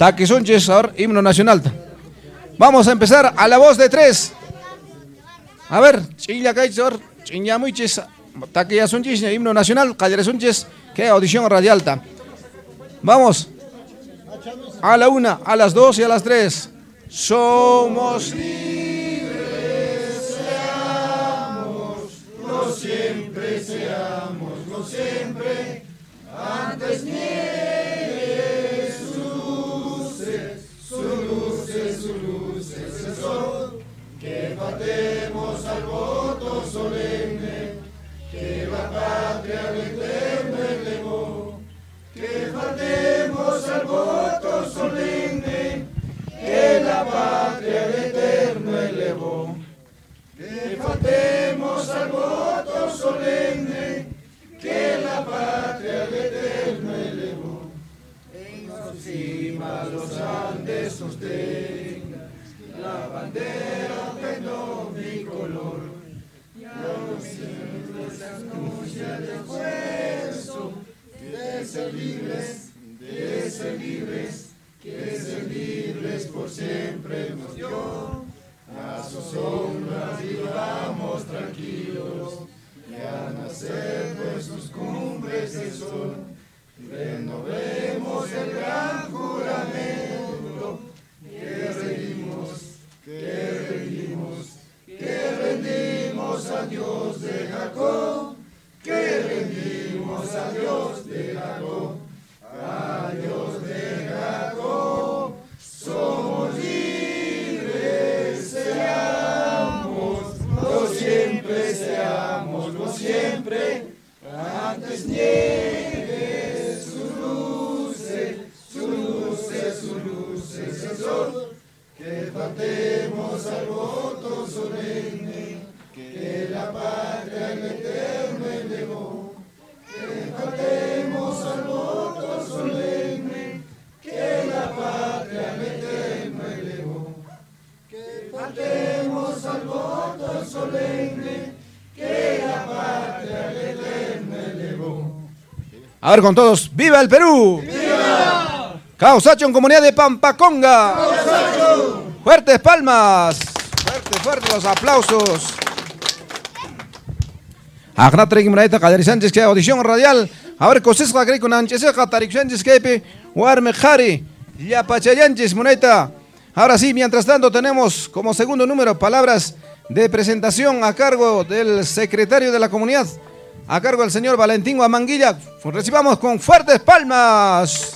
Taquisunches, ahora himno nacional. Vamos a empezar a la voz de tres. A ver, Chilla Kaichor, Chinyamuiches, Taquiyasunches, himno nacional, Callaresunches, que audición radialta. Vamos. A la una, a las dos y a las tres. Somos libres, seamos, no siempre seamos, no siempre, antes niegue que batemos al voto solemne, que la patria al eterno elevó, que batemos al voto solemne, que la patria al eterno elevó. Que faltemos al voto solemne que la patria al eterno elevó. En su cima los Andes sostenga la bandera de color. Y aún siempre se anuncia el esfuerzo de ser libres, de ser libres que ser libres por siempre nos dio. A sus sombras vivamos tranquilos, y a nacer de sus cumbres el sol, renovemos el gran juramento a Dios de Jacob, a Dios de Jacob. Somos libres, seamos, no siempre seamos, no siempre, antes niegue sus luces, sus luces, sus luces, el sol, que batemos al voto solemne, que la patria el eterno elevó, que batemos al voto solemne, que la patria al eterno elevó, que batemos al voto solemne, que la patria al eterno elevó. A ver con todos, ¡viva el Perú! ¡Viva! Causacho comunidad de Pampaconga. Fuertes palmas. Fuertes, fuertes los aplausos. Agnatre Gimraeta Kaderi Sánchez que audición radial. A ver, cosas que con Anches, Tarik Sánchez que Warme Jari. Ya Muneta. Ahora sí, mientras tanto tenemos como segundo número palabras de presentación a cargo del secretario de la comunidad, a cargo del señor Valentín Guamanguilla. Recibamos con fuertes palmas.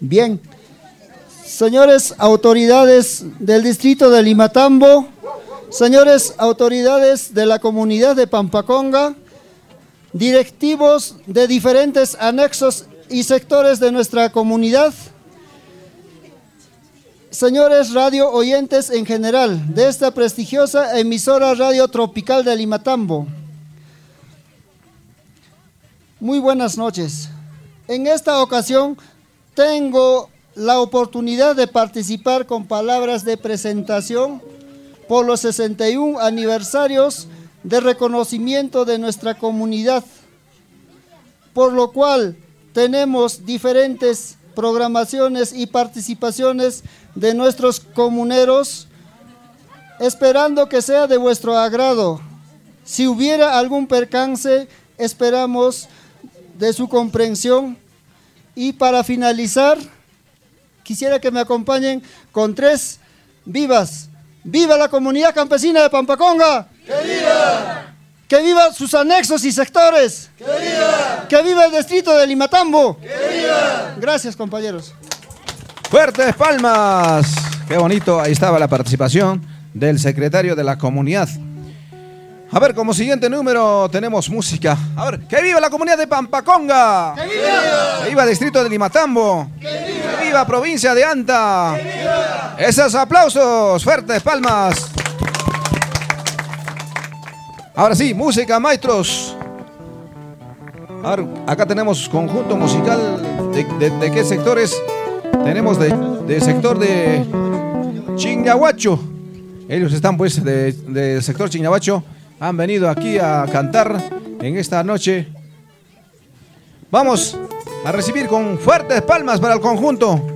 Bien, señores autoridades del distrito de Limatambo, señores autoridades de la comunidad de Pampaconga, directivos de diferentes anexos y sectores de nuestra comunidad, señores radio oyentes en general de esta prestigiosa emisora radio tropical de Limatambo. Muy buenas noches. En esta ocasión tengo la oportunidad de participar con palabras de presentación por los 61 aniversarios de reconocimiento de nuestra comunidad, por lo cual tenemos diferentes programaciones y participaciones de nuestros comuneros, esperando que sea de vuestro agrado. Si hubiera algún percance, esperamos de su comprensión. Y para finalizar, quisiera que me acompañen con tres vivas. ¡Viva la comunidad campesina de Pampaconga! ¡Que viva! ¡Que viva sus anexos y sectores! ¡Que viva! ¡Que viva el distrito de Limatambo! ¡Que viva! Gracias, compañeros. Fuertes palmas. Qué bonito. Ahí estaba la participación del secretario de la comunidad. A ver, como siguiente número tenemos música. A ver, ¡que viva la comunidad de Pampaconga! ¡Que viva! ¡Que viva el distrito de Limatambo! ¡Que viva! ¡Que viva provincia de Anta! ¡Que viva! Esos aplausos, fuertes palmas. Ahora sí, música, maestros. A ver, acá tenemos conjunto musical. ¿De, de- de qué sectores? Tenemos de, de sector de Chingahuacho. Ellos están pues de- del sector Chingahuacho han venido aquí a cantar en esta noche. Vamos a recibir con fuertes palmas para el conjunto.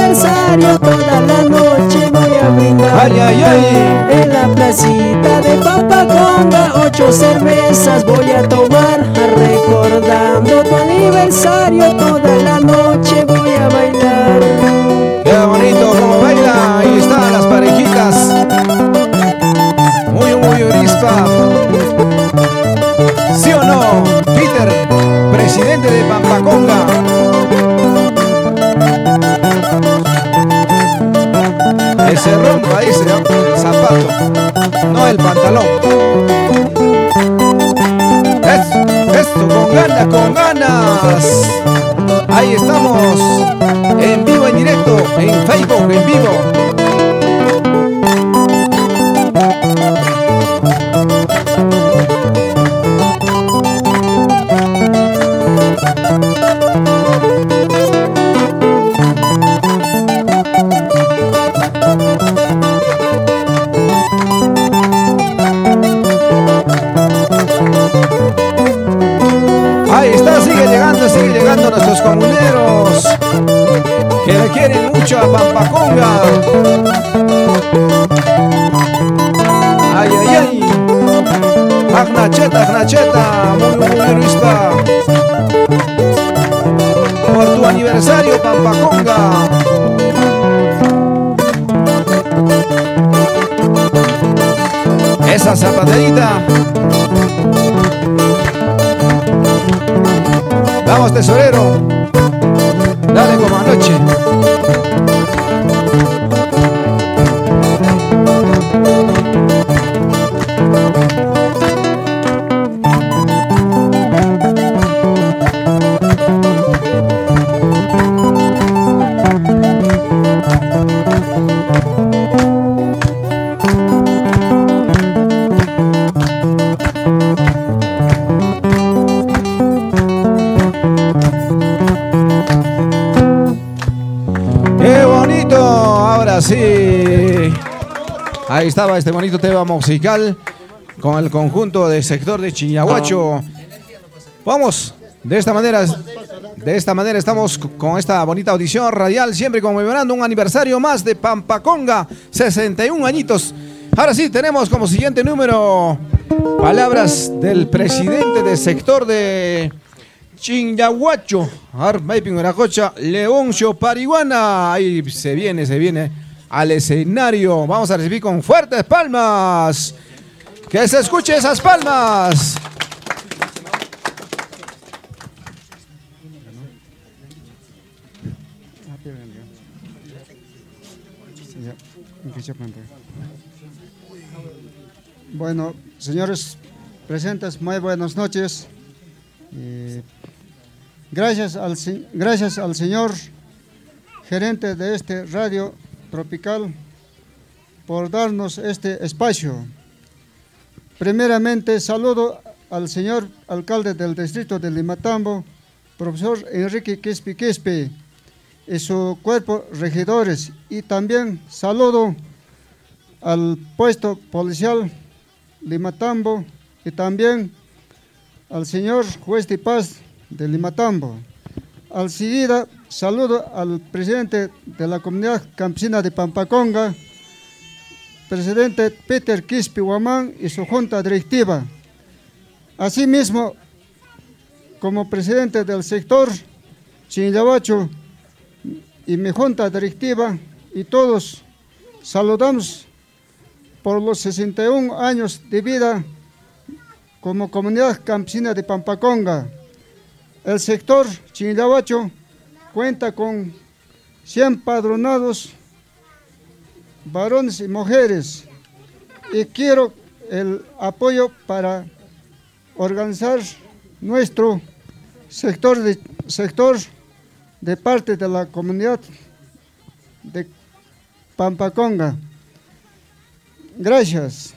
aniversario toda la noche voy a brindar. Ay, ay, ay. En la placita de Papaconga, ocho cervezas voy a tomar. Recordando tu aniversario toda la noche voy a bailar. Qué bonito como baila, ahí están las parejitas. Muy, muy orispa. ¿Sí o no? Peter, presidente de Pampaconga. dice rumba, dice ¿no? el zapato, no el pantalón. Es, esto con ganas, con ganas. Ahí estamos, en vivo, en directo, en Facebook, en vivo. Quieren mucho a Pampaconga. Ay, ay, ay. Agnacheta, Agnacheta, muy, muy, rispa. Por tu aniversario, Pampaconga. Esa zapaterita. Vamos, tesorero. Dale como anoche. Ahí estaba este bonito tema musical con el conjunto del sector de Chiñahuacho. Vamos, de esta manera, de esta manera estamos con esta bonita audición radial, siempre conmemorando un aniversario más de Pampaconga, 61 añitos. Ahora sí, tenemos como siguiente número palabras del presidente del sector de Chinyahuacho, Armaipin Leoncio Pariguana. Ahí se viene, se viene al escenario. Vamos a recibir con fuertes palmas. Que se escuche esas palmas. Bueno, señores presentes, muy buenas noches. Eh, gracias, al, gracias al señor gerente de este radio tropical por darnos este espacio. Primeramente, saludo al señor alcalde del distrito de Limatambo, profesor Enrique Quispe Quispe, y su cuerpo regidores, y también saludo al puesto policial Limatambo y también al señor juez de paz de Limatambo. Al seguida, saludo al presidente de la comunidad campesina de Pampaconga, presidente Peter Quispe Huamán y su junta directiva. Asimismo, como presidente del sector Chinyabacho y mi junta directiva y todos saludamos por los 61 años de vida como comunidad campesina de Pampaconga. El sector Chinyabacho cuenta con 100 padronados, varones y mujeres, y quiero el apoyo para organizar nuestro sector de, sector de parte de la comunidad de Pampaconga. Gracias.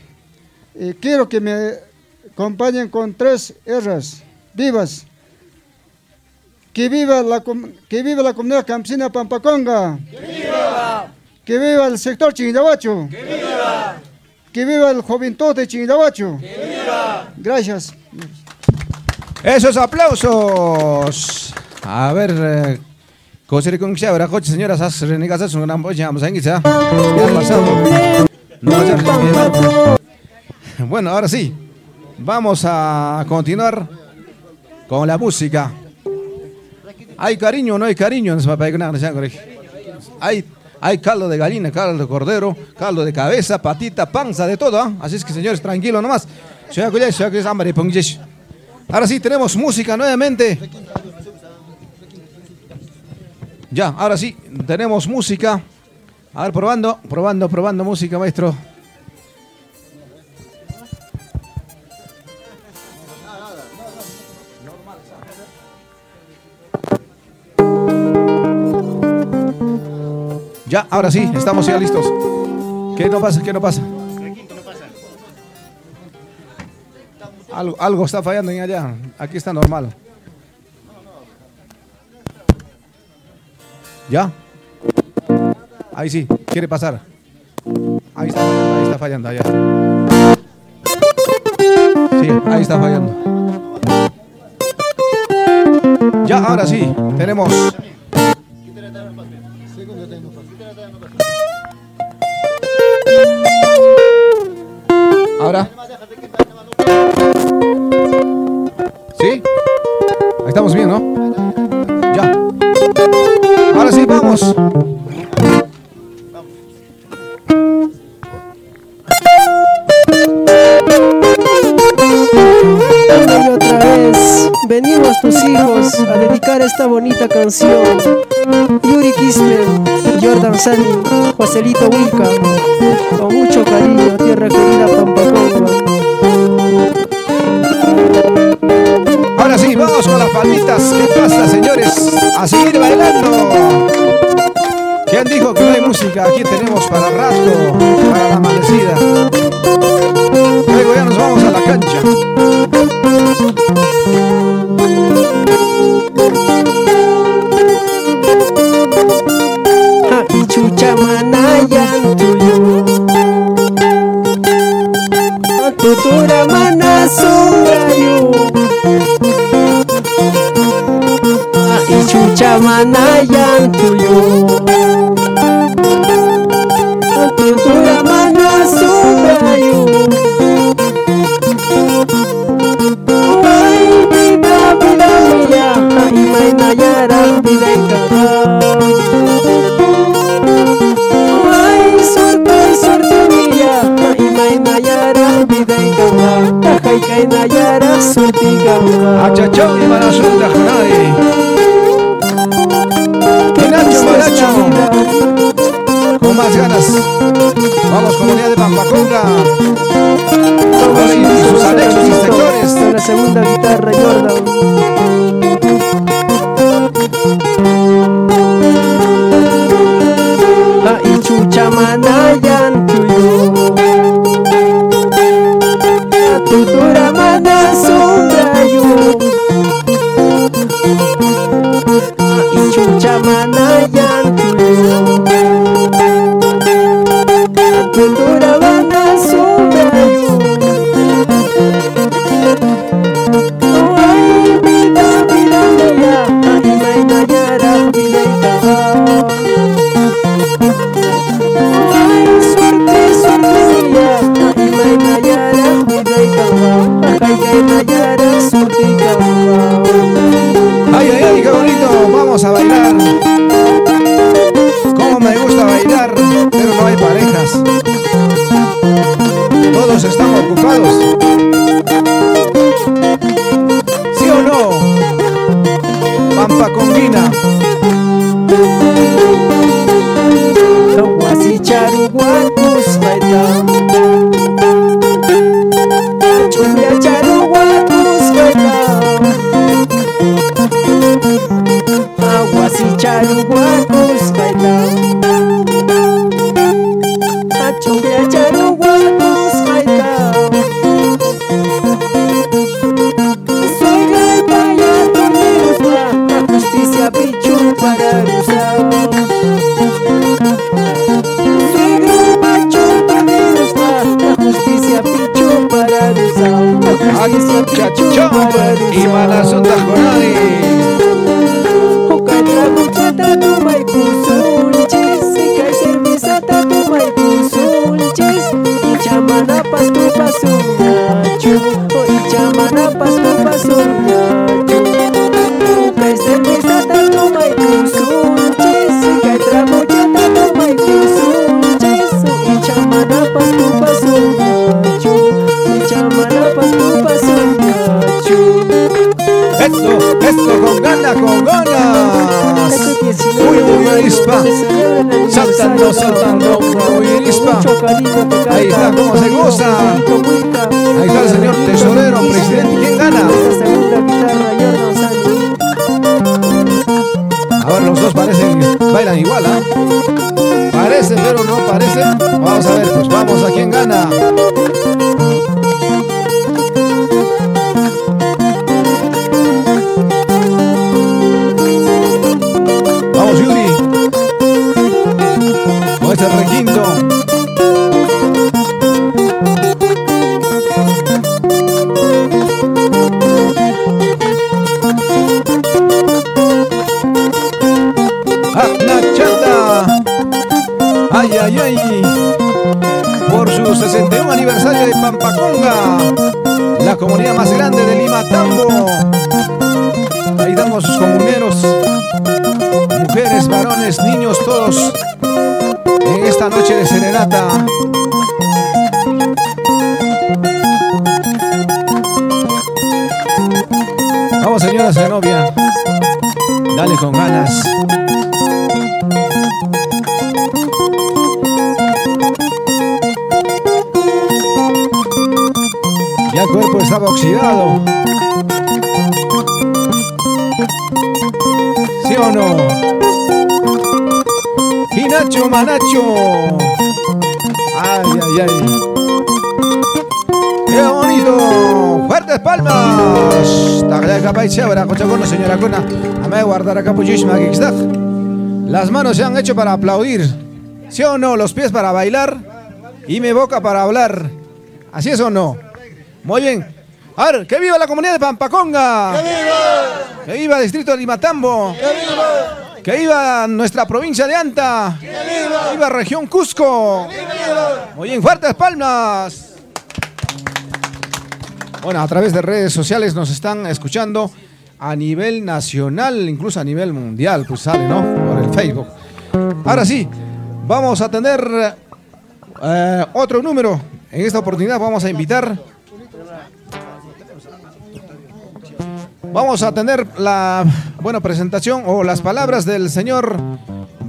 Y quiero que me acompañen con tres erras vivas. Que viva la, que viva la comunidad campesina Pampaconga. Que viva. Que viva el sector Chindahuacho. Que viva. Que viva el juventud de Chindahuacho. Que viva. Gracias. Esos aplausos. A ver, eh, Kosiri kung siya, ahora coche, señoras, as renegas, as un gran boya, vamos a iniciar. Bueno, ahora sí. Vamos a continuar con la música. ¿Hay cariño o no hay cariño? Hay, hay caldo de gallina, caldo de cordero, caldo de cabeza, patita, panza, de todo. ¿ah? Así es que, señores, tranquilo nomás. Ahora sí, tenemos música nuevamente. Ya, ahora sí, tenemos música. A ver, probando, probando, probando música, maestro. Ya, ahora sí, estamos ya listos. ¿Qué no pasa? ¿Qué no pasa? Algo, algo está fallando allá. Aquí está normal. ¿Ya? Ahí sí, quiere pasar. Ahí está fallando, ahí está fallando, allá. Sí, ahí está fallando. Ya, ahora sí, tenemos. Ahora. ¿Sí? Ahí estamos bien, ¿no? Ya. Ahora sí, vamos. Venimos tus hijos a dedicar esta bonita canción. Yuri Kismer, Jordan Sani, Joselito Wilca, con mucho cariño, tierra querida Pampaconga. Ahora sí, vamos con las palmitas. ¿Qué pasa, señores? A seguir bailando. ¿Quién dijo que no hay música? Aquí tenemos para rato, para la amanecida. Luego ya nos vamos a la cancha. Mana sungayu. Ah, y chucha manayan tuyo. Ah, Tutura ay, kay nayara, suerte y gama. Achachón y Manazunda Junay. Y Nacho Maracho. Con más ganas. Vamos, comunidad de Pampaconga. Ahora y sus anexos y sectores. Con la segunda guitarra, Jordan. Las manos se han hecho para aplaudir. ¿Sí o no? Los pies para bailar y mi boca para hablar. ¿Así es o no? Muy bien. A ver, que viva la comunidad de Pampaconga. ¡Que viva! Que viva el distrito de Limatambo. ¡Que viva! Que viva nuestra provincia de Anta. ¡Que viva! Viva región Cusco. ¡Que viva! Muy bien, fuertes palmas. Bueno, a través de redes sociales nos están escuchando a nivel nacional, incluso a nivel mundial, pues sale, ¿no? Por el Facebook. Ahora sí, vamos a tener eh, otro número. En esta oportunidad vamos a invitar. Vamos a tener la buena presentación o las palabras del señor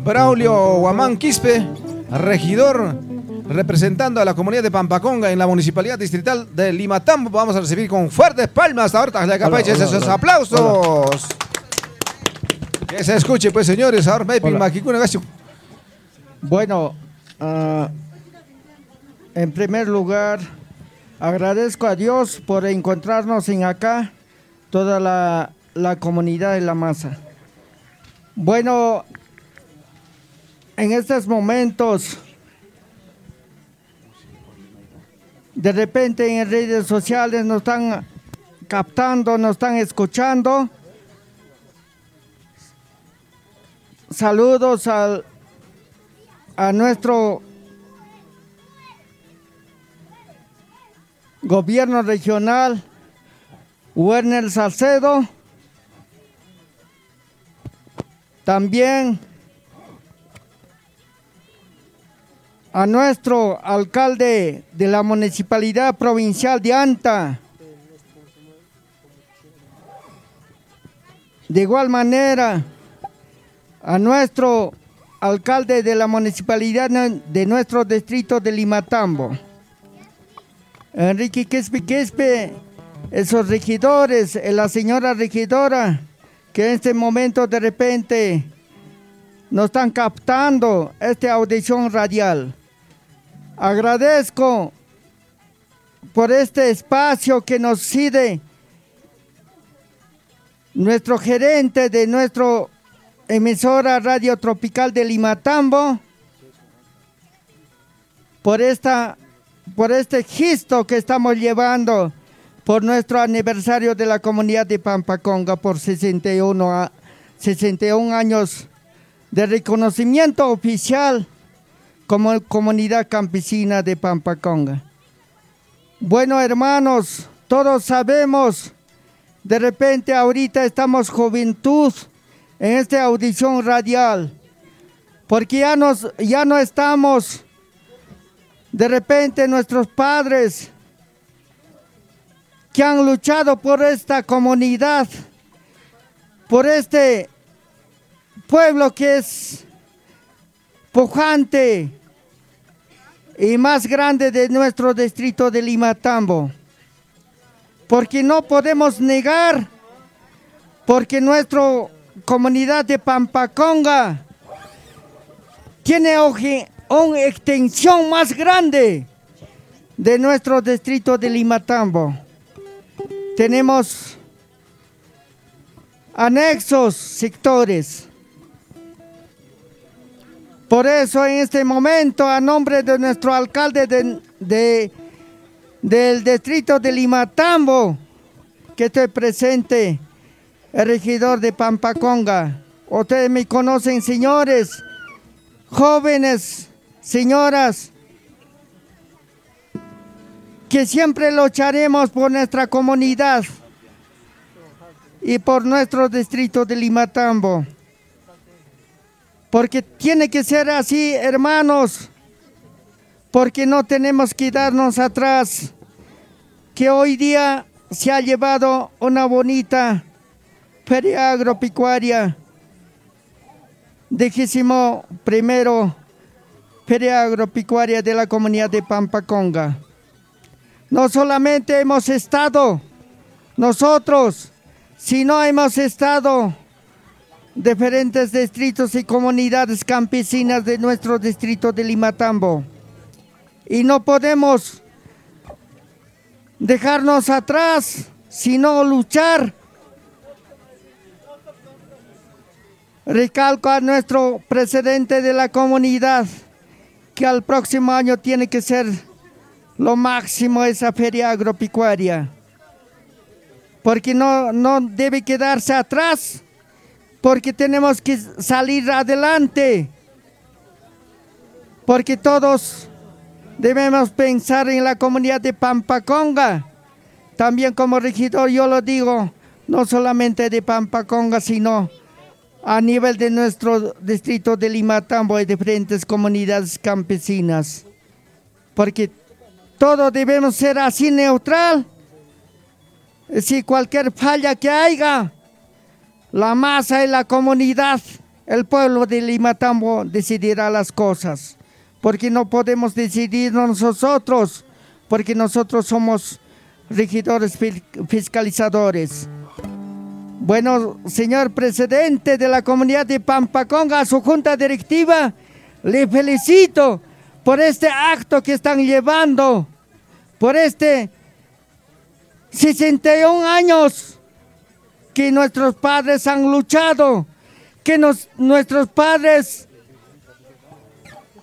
Braulio Guamán Quispe, regidor representando a la comunidad de Pampaconga en la municipalidad distrital de Limatambo. Vamos a recibir con fuertes palmas ahorita de Hola, hola, esos hola. aplausos. Que se escuche, pues, señores. Ahora, Hola. Gacho. Bueno, ah, en primer lugar, agradezco a Dios por encontrarnos en acá, toda la, la comunidad de la masa. Bueno, en estos momentos, de repente en redes sociales nos están captando, nos están escuchando. Saludos al, a nuestro gobierno regional, Werner Salcedo, también a nuestro alcalde de la municipalidad provincial de Anta. De igual manera, a nuestro alcalde de la municipalidad de nuestro distrito de Limatambo. Enrique Quispe Quispe, esos regidores, eh, la señora regidora, que en este momento de repente nos están captando esta audición radial. Agradezco por este espacio que nos cede nuestro gerente de nuestro emisora Radio Tropical de Limatambo por esta por este gesto que estamos llevando por nuestro aniversario de la comunidad de Pampaconga por 61, a- 61 años de reconocimiento oficial como comunidad campesina de Pampaconga. Bueno, hermanos, todos sabemos, de repente ahorita estamos juventud en esta audición radial, porque ya, nos, ya no estamos, de repente nuestros padres que han luchado por esta comunidad, por este pueblo que es pujante y más grande de nuestro distrito de Limatambo. Porque no podemos negar, porque nuestra comunidad de Pampaconga tiene una extensión más grande de nuestro distrito de Limatambo. Tenemos anexos sectores. Por eso en este momento, a nombre de nuestro alcalde de, del distrito de Limatambo, que estoy presente, el regidor de Pampaconga. Ustedes me conocen, señores, jóvenes, señoras, que siempre lucharemos por nuestra comunidad y por nuestro distrito de Limatambo. Porque tiene que ser así, hermanos, porque no tenemos que darnos atrás, que hoy día se ha llevado una bonita feria agropecuaria, décimo primero feria agropecuaria de la comunidad de Pampaconga. No solamente hemos estado nosotros, sino hemos estado diferentes distritos y comunidades campesinas de nuestro distrito de Limatambo. Y no podemos dejarnos atrás, sino luchar. Recalco a nuestro presidente de la comunidad que al próximo año tiene que ser lo máximo esa feria agropecuaria. Porque no, no debe quedarse atrás, porque tenemos que salir adelante. Porque todos debemos pensar en la comunidad de Pampaconga. También como regidor yo lo digo, no solamente de Pampaconga, sino a nivel de nuestro distrito de Limatambo y diferentes comunidades campesinas. Porque todos debemos ser así neutral. Si cualquier falla que haya, la masa y la comunidad, el pueblo de Limatambo decidirá las cosas. Porque no podemos decidir nosotros, porque nosotros somos regidores fiscalizadores. Bueno, señor presidente de la comunidad de Pampaconga, su junta directiva, le felicito por este acto que están llevando, por este 61 años que nuestros padres han luchado, que nuestros padres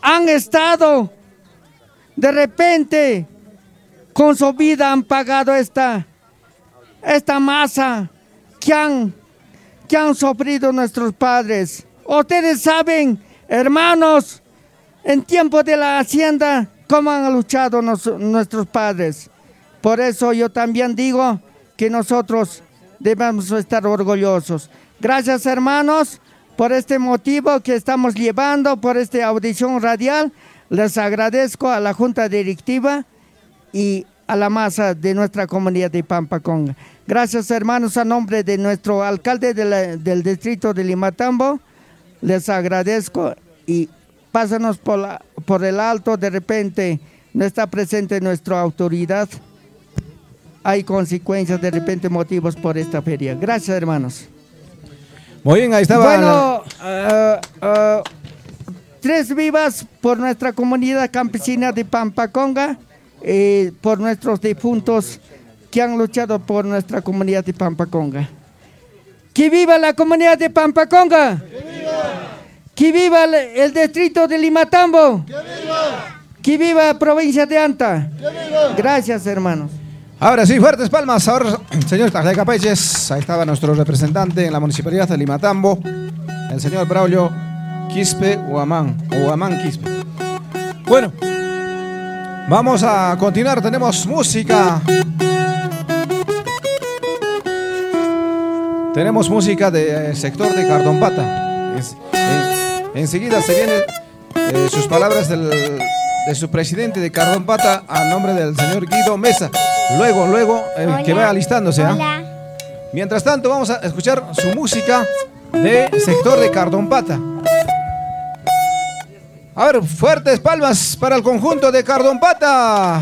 han estado de repente con su vida han pagado esta, esta masa que han, que han sufrido nuestros padres. Ustedes saben, hermanos, en tiempo de la hacienda, cómo han luchado nuestros padres. Por eso yo también digo que nosotros debemos estar orgullosos. Gracias hermanos por este motivo que estamos llevando, por esta audición radial. Les agradezco a la Junta Directiva y a la masa de nuestra comunidad de Pampaconga. Gracias hermanos a nombre de nuestro alcalde del distrito de Limatambo. Les agradezco y pásanos por, por el alto, de repente no está presente nuestra autoridad. Hay consecuencias, de repente motivos por esta feria. Gracias hermanos. Muy bien, ahí estaba. Bueno, eh, eh, tres vivas por nuestra comunidad campesina de Pampaconga, eh, por nuestros difuntos que han luchado por nuestra comunidad de Pampaconga. ¡Que viva la comunidad de Pampaconga! ¡Que viva! ¡Que viva el, distrito de Limatambo! ¡Que viva! ¡Que viva la provincia de Anta! ¡Que viva! Gracias, hermanos. Ahora sí, fuertes palmas. Ahora, señor Peyes, ahí estaba nuestro representante en la municipalidad de Limatambo, el señor Braulio Quispe Huamán, o Quispe. Bueno, vamos a continuar, tenemos música. Tenemos música del sector de Cardompata. enseguida se vienen eh, sus palabras de su presidente de Cardompata a nombre del señor Guido Mesa. Luego, luego, eh, que vaya alistándose. ¿ah? Mientras tanto, vamos a escuchar su música de sector de Cardompata. A ver, fuertes palmas para el conjunto de Cardompata.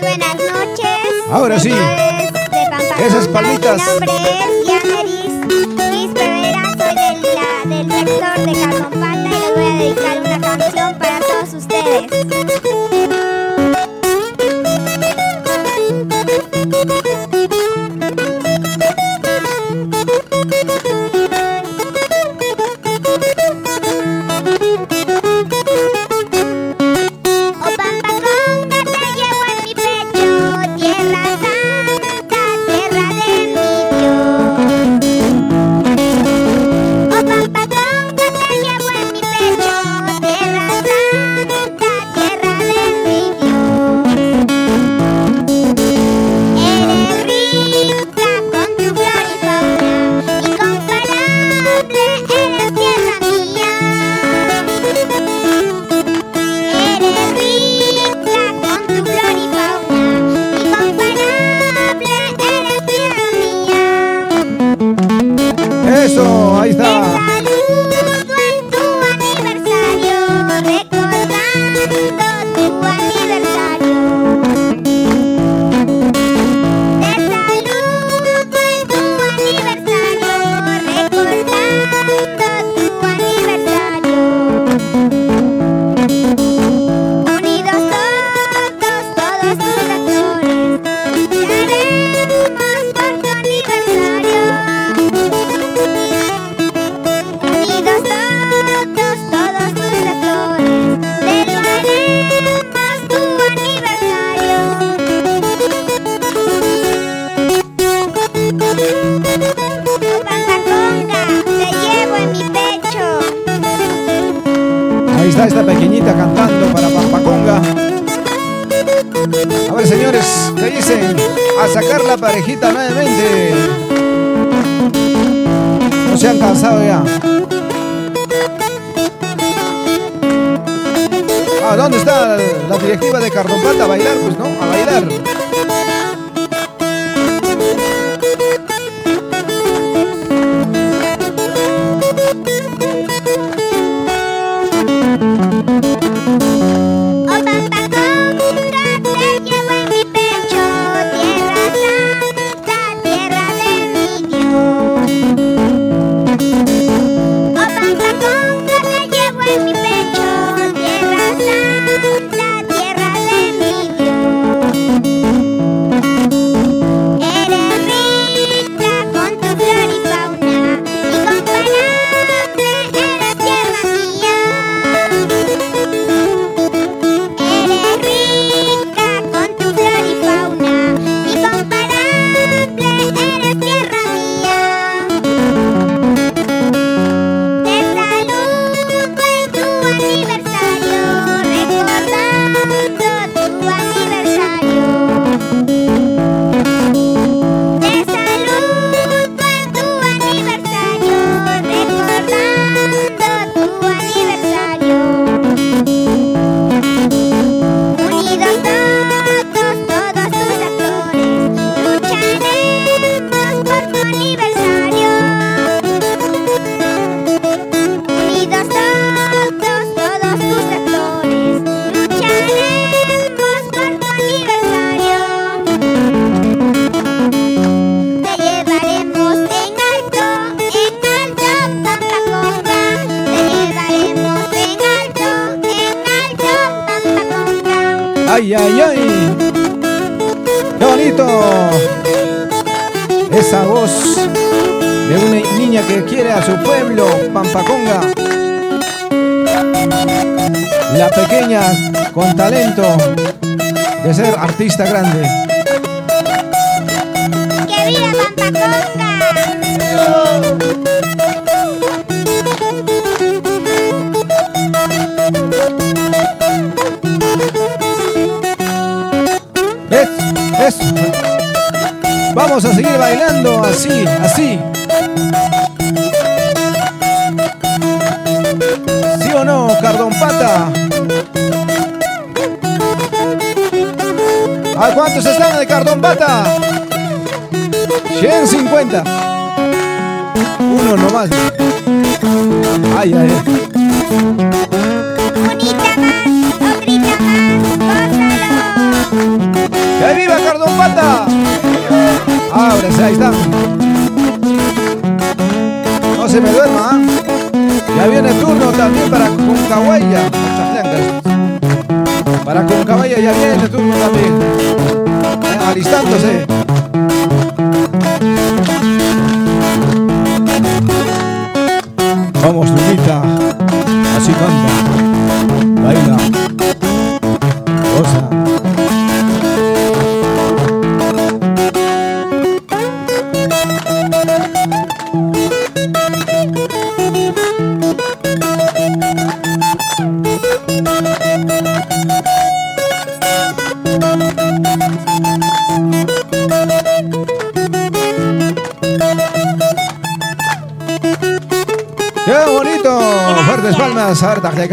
buenas noches. Ahora sí. Esas palmitas. Mi nombre es folclore de Carlos Pata y les voy a dedicar ustedes.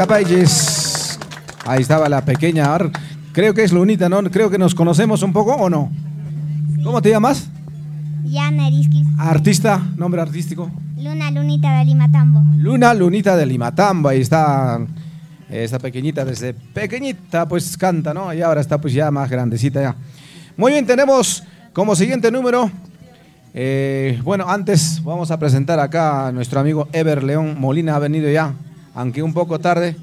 Capayes. Ahí estaba la pequeña. ar- Creo que es Lunita, ¿no? Creo que nos conocemos un poco o no. ¿Cómo te llamas? Yana Erisquis, Artista, nombre artístico. Luna Lunita de Limatambo. Luna Lunita de Limatambo, ahí está esta pequeñita, desde pequeñita pues canta, ¿no? Y ahora está pues ya más grandecita ya. Muy bien, tenemos como siguiente número, eh, bueno, antes vamos a presentar acá a nuestro amigo Ever León Molina, ha venido ya, aunque un poco tarde.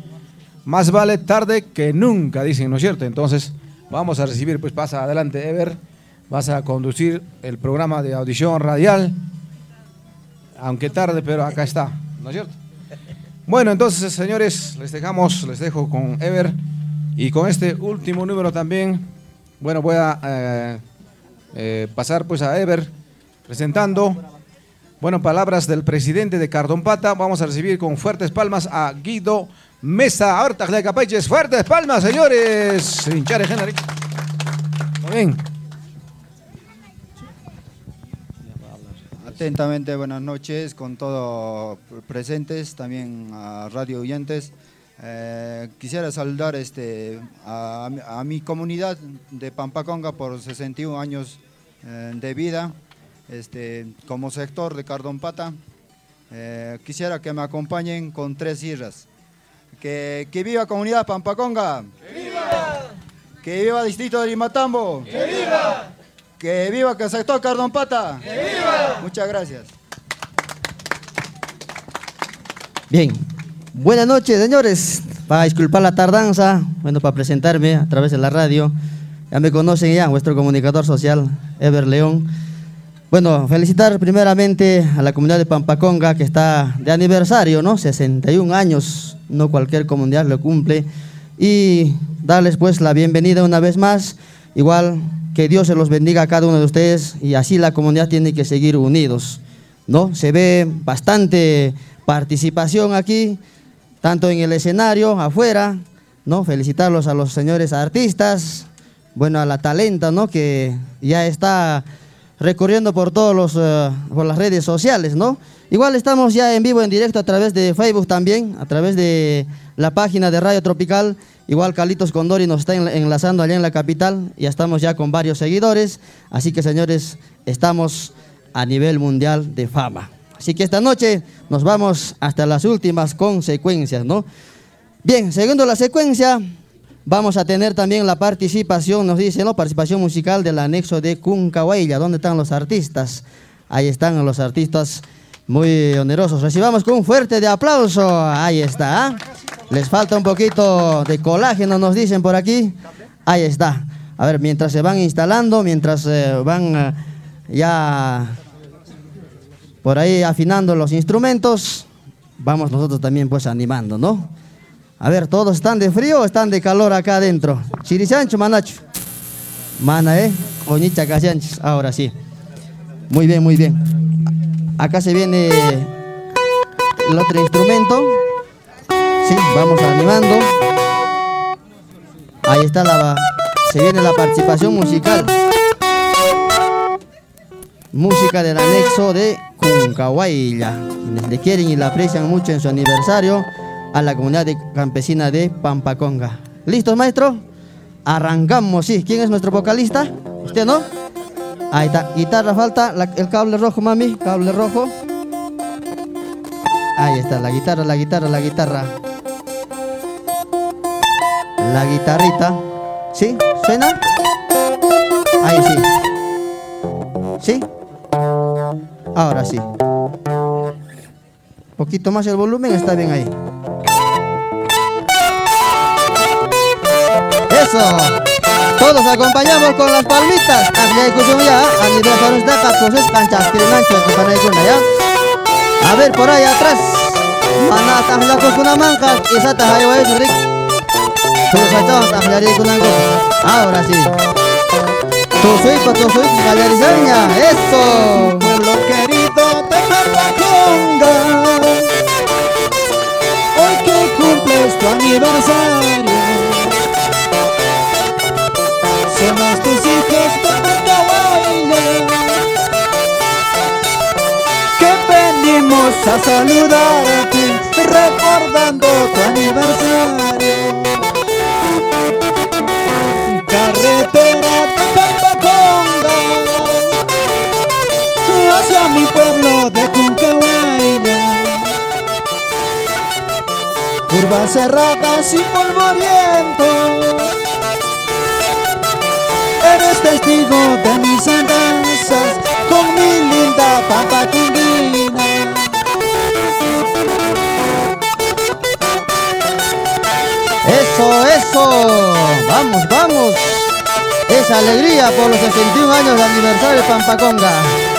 Más vale tarde que nunca, dicen, ¿no es cierto? Entonces vamos a recibir, pues pasa adelante Ever, vas a conducir el programa de audición radial aunque tarde, pero acá está, ¿no es cierto? Bueno, entonces, señores, les dejamos, les dejo con Ever y con este último número también. Bueno, voy a eh, eh, pasar pues a Ever presentando, bueno, palabras del presidente de Cardompata. Vamos a recibir con fuertes palmas a Guido Mesa, Horta de. Fuertes palmas, señores. Muy bien. Atentamente, buenas noches con todos presentes, también a radio oyentes. Eh, quisiera saludar este, a, a mi comunidad de Pampaconga por 61 años eh, de vida, este, como sector de Cardompata. Eh, quisiera que me acompañen con tres irras. Que, que viva comunidad Pampaconga. ¡Que viva! Que viva distrito de Limatambo. ¡Que viva! Que viva que el sector Cardompata. ¡Que viva! Muchas gracias. Bien, buenas noches, señores. Para disculpar la tardanza, bueno, para presentarme a través de la radio. Ya me conocen ya, vuestro comunicador social, Ever León. Bueno, felicitar primeramente a la comunidad de Pampaconga que está de aniversario, ¿no? 61 años, no cualquier comunidad lo cumple. Y darles pues la bienvenida una vez más. Igual que Dios se los bendiga a cada uno de ustedes y así la comunidad tiene que seguir unidos, ¿no? Se ve bastante participación aquí, tanto en el escenario, afuera, ¿no? Felicitarlos a los señores artistas, bueno, a la talenta, ¿no? Que ya está recorriendo por todos los, eh, por las redes sociales, ¿no? Igual estamos ya en vivo, en directo a través de Facebook también, a través de la página de Radio Tropical. Igual Carlitos Condori nos está enla- enlazando allá en la capital. Ya estamos ya con varios seguidores. Así que, señores, estamos a nivel mundial de fama. Así que esta noche nos vamos hasta las últimas consecuencias, ¿no? Bien, siguiendo la secuencia, vamos a tener también la participación, nos dice, ¿no? Participación musical del anexo de Cuncahuayla. ¿Dónde están los artistas? Ahí están los artistas muy onerosos. Recibamos con un fuerte de aplauso. Ahí está. ¿ah? Les falta un poquito de colágeno, nos dicen por aquí. Ahí está. A ver, mientras se van instalando, mientras eh, van eh, ya por ahí afinando los instrumentos, vamos nosotros también pues animando, ¿no? A ver, ¿todos están de frío o están de calor acá adentro? Chirisancho, manacho. Mana, ¿eh? Oñicha Casianchis, ahora sí. Muy bien, muy bien. Acá se viene el otro instrumento. Sí, vamos animando. Ahí está la... Se viene la participación musical. Música del anexo de Cuncahuayla. Quienes le quieren y la aprecian mucho en su aniversario a la comunidad de- campesina de Pampaconga. ¿Listos, maestro? Arrancamos, sí. ¿Quién es nuestro vocalista? ¿Usted no? Ahí está. Guitarra falta. el cable rojo, mami. Cable rojo. Ahí está. La guitarra, la guitarra, la guitarra. La guitarrita. ¿Sí? ¿Suena? Ahí sí. ¿Sí? Ahora sí. Poquito más el volumen, está bien ahí. Todos acompañamos con las palmitas. Asli kusumya, aniversario de katuses canchas kirinancho para ya. A ver por ahí atrás. Mana tahla kuna mangka, isa tahayo es rik. Terus saja tahla di kunang Ahora sí. Tu soy pa tu soy galerizarña. Eso. Pueblo querido de Pampaconga Hoy que cumples tu aniversario Somos tus hijos de Pampahuayla Que venimos a saludarte Recordando tu aniversario Carretera de Pampaconga hacia mi pueblo de Cuncahuayna. Curvas cerradas y polvorientos. Testigo de mis andanzas con mi linda pampa cunguina. Eso, eso. Vamos, vamos. Esa alegría por los 61 años de aniversario de Pampaconga.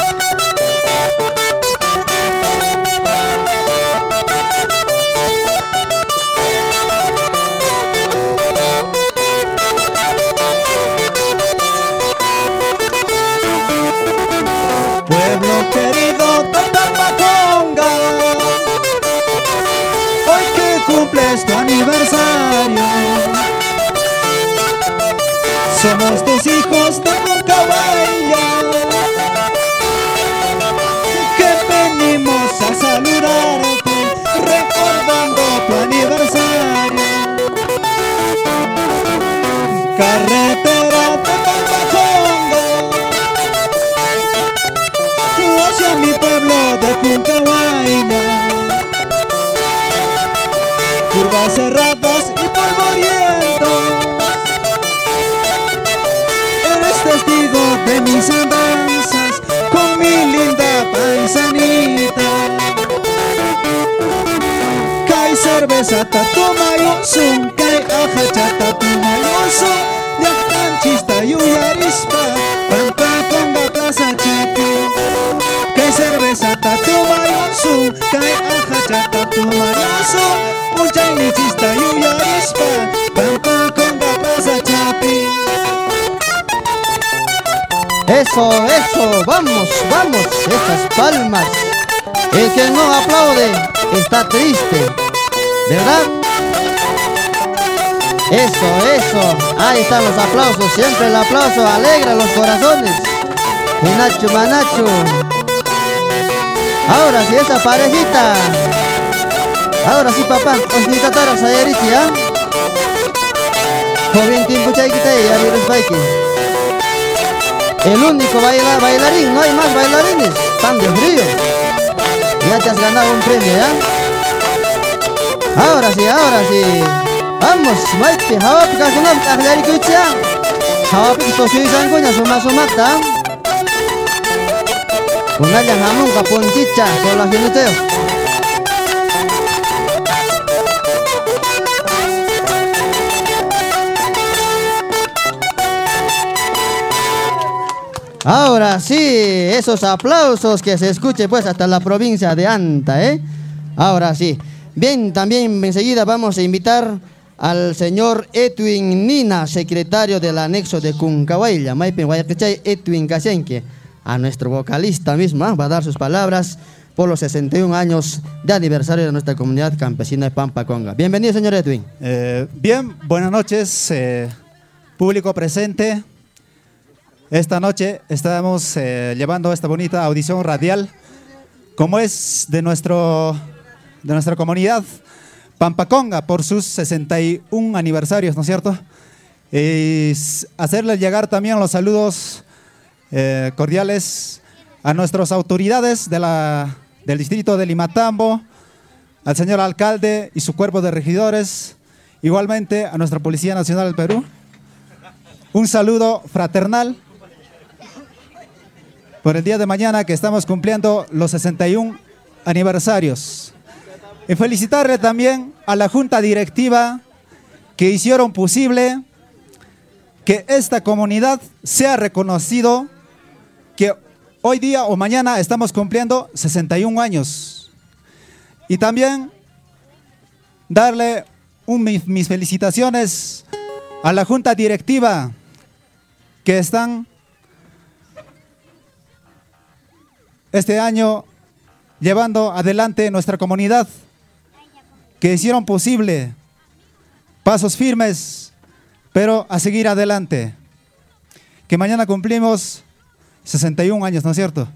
Eso, eso, vamos, vamos, esas palmas. El que no aplaude está triste, ¿verdad? Eso, eso, ahí están los aplausos, siempre el aplauso alegra los corazones. Nacho Manacho. Ahora sí, esa parejita. Ahora sí, papá, os mi tatara sayariti, ¿ah? Joven tiempo chaikita y abrir el único baila, bailarín, no hay más bailarines. Tan de frío. Ya te has ganado un premio, ¿ya? Ahora sí, ahora sí. Vamos, maite, hawapi kasunam, tahlari kucha. Hawapi tosui sangunya suma sumata. Kunayan hamung kapon chicha, sola hinuteo. Ahora sí, esos aplausos que se escuche pues hasta la provincia de Anta, ¿eh? Ahora sí. Bien, también enseguida vamos a invitar al señor Edwin Nina, secretario del anexo de Cuncahuayla, Maipen Guayacachay, Edwin Casenque, a nuestro vocalista mismo, ¿ah? va a dar sus palabras por los 61 años de aniversario de nuestra comunidad campesina de Pampa Conga. Bienvenido, señor Edwin. Eh, bien, buenas noches, eh, público presente. Esta noche estamos eh, llevando esta bonita audición radial, como es de, nuestro, de nuestra comunidad Pampaconga, por sus 61 aniversarios, ¿no es cierto? Y hacerles llegar también los saludos eh, cordiales a nuestras autoridades del distrito de Limatambo, al señor alcalde y su cuerpo de regidores, igualmente a nuestra Policía Nacional del Perú. Un saludo fraternal por el día de mañana que estamos cumpliendo los 61 aniversarios. Y felicitarle también a la junta directiva que hicieron posible que esta comunidad sea reconocido que hoy día o mañana estamos cumpliendo 61 años. Y también darle mis felicitaciones a la junta directiva que están este año llevando adelante nuestra comunidad, que hicieron posible pasos firmes, pero a seguir adelante. Que mañana cumplimos 61 años, ¿no es cierto?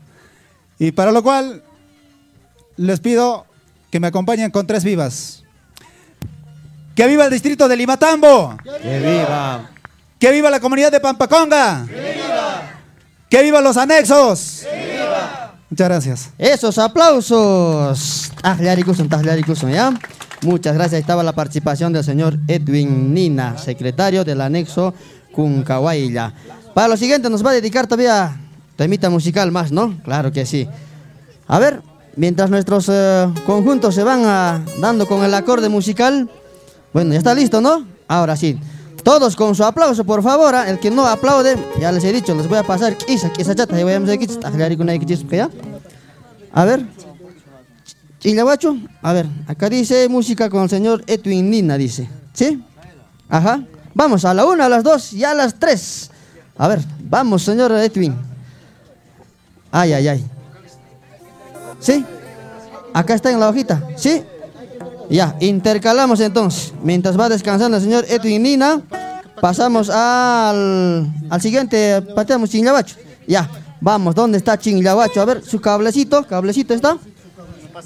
Y para lo cual les pido que me acompañen con tres vivas. ¡Que viva el distrito de Limatambo! ¡Que viva! ¡Que viva la comunidad de Pampaconga! ¡Que viva! ¡Que viva los anexos! Muchas gracias. Esos aplausos. ¿ya? Muchas gracias. Estaba la participación del señor Edwin Nina, secretario del anexo Cuncahuayla. Para lo siguiente nos va a dedicar todavía temita musical más, ¿no? Claro que sí. A ver, mientras nuestros eh, conjuntos se van ah, dando con el acorde musical, bueno, ya está listo, ¿no? Ahora sí. Todos con su aplauso, por favor. ah. El que no aplaude, ya les he dicho, les voy a pasar. Isa, esa chata, ya voy a aquí, ¿ya? A ver. Chillahuacho, a ver, acá dice música con el señor Edwin Nina, dice. ¿Sí? Ajá. Vamos, a la una, a las dos y a las tres. A ver, vamos, señor Edwin. Ay, ay, ay. ¿Sí? Acá está en la hojita. ¿Sí? Ya, intercalamos entonces. Mientras va descansando el señor Edwin Nina, pasamos al, al siguiente. Pateamos Chinglavacho. Ya, vamos, ¿dónde está Chinglavacho? A ver, su cablecito, cablecito está.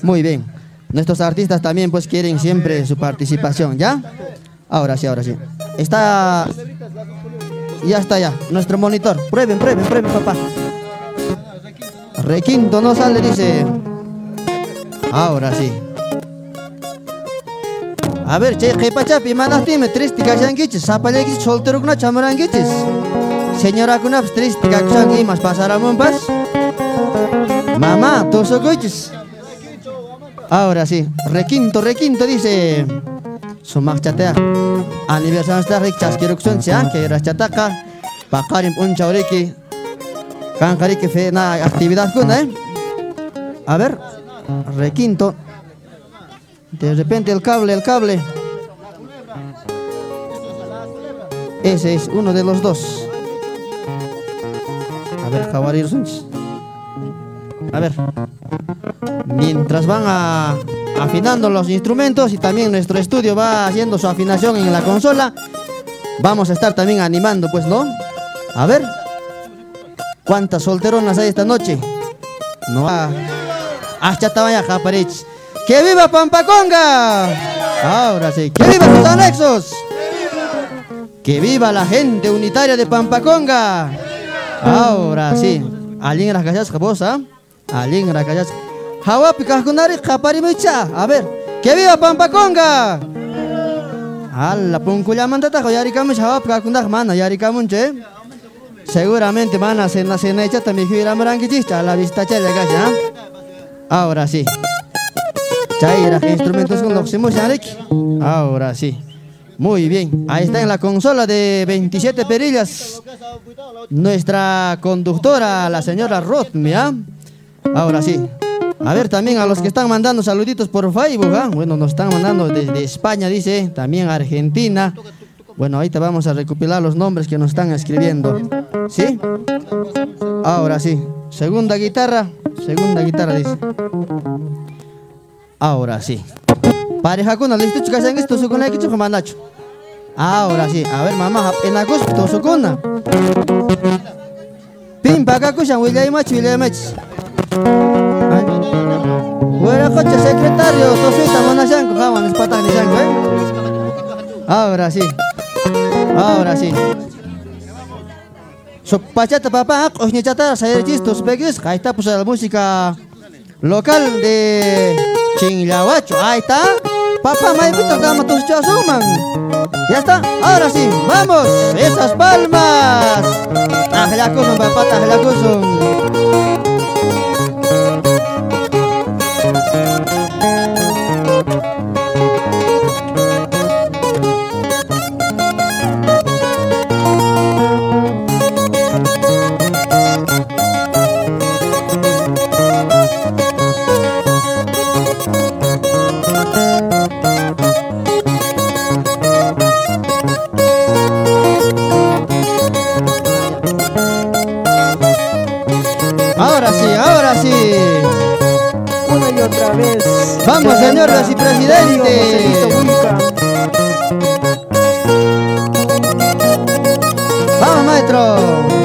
Muy bien. Nuestros artistas también pues quieren siempre su participación, ¿ya? Ahora sí, ahora sí. Está... Ya está ya, nuestro monitor. Prueben, prueben, prueben, papá. Requinto no sale, dice. Ahora sí. A ver, che, jepachapi, manastime, tristika yangichis, sapalekis, solterukna chamarangichis. Señora kunaps, tristika changi, mas pasaramunpas. Mamá, tosokochis. Ahora sí, requinto, requinto, dice. Sumak chatea. Aniversario sta rik chaskiruksun siya, que rachataca. Pakarim uncha oriki. Kankariki fe na actividad kuna, eh. A ver, requinto. De repente el cable, el cable. Ese es uno de los dos. A ver, Sunch. A ver. Mientras van a- afinando los instrumentos y también nuestro estudio va haciendo su afinación en la consola, vamos a estar también animando, pues, ¿no? A ver. ¿Cuántas solteronas hay esta noche? No. Ah, hasta tabaya japarich. ¡Que viva Pampaconga! Ahora sí. ¡Que viva sus anexos! ¡Que viva la gente unitaria de Pampaconga! Ahora sí. Alguien las callas jabosa. Alguien las callas. Hawapi kahkunari kaparimucha. A ver. ¡Que viva Pampaconga! Alla punkullaman tata yarikamuch hawapi kahkunak mana yarikamunche. Seguramente van a cena cena hecha también que a la vista chaya ya. Ahora sí. Chaira, instrumentos con Ahora sí. Muy bien. Ahí está en la consola de 27 perillas. Nuestra conductora, la señora Rotmi, ¿ah? Ahora sí. A ver, también a los que están mandando saluditos por Facebook, ¿ah? Bueno, nos están mandando desde España, dice, también Argentina. Bueno, ahorita vamos a recopilar los nombres que nos están escribiendo. ¿Sí? Ahora sí. Segunda guitarra. Segunda guitarra, dice. Ahora sí. Pareja kuna, listo chicas, en esto su kuna que chuka manacho. Ahora sí. A ver, mamá, en agosto su kuna. Pim, paga kushan, William Mach, William Mach. Fuera coche secretario, tosuita manashanko, jaman, es patak ni shanko, eh. Ahora sí. Ahora sí. So, pachata papá, osnya chata, saya chistos, pegis, ahí está pues la música local de Chingliahuacho. Ahí está. Papá, maipito, dama tus chasuman. Ya está. Ahora sí, vamos. Esas palmas. Tajlacusun, papá, tajlacusun. Vamos, señor vicepresidente. Vamos, maestro.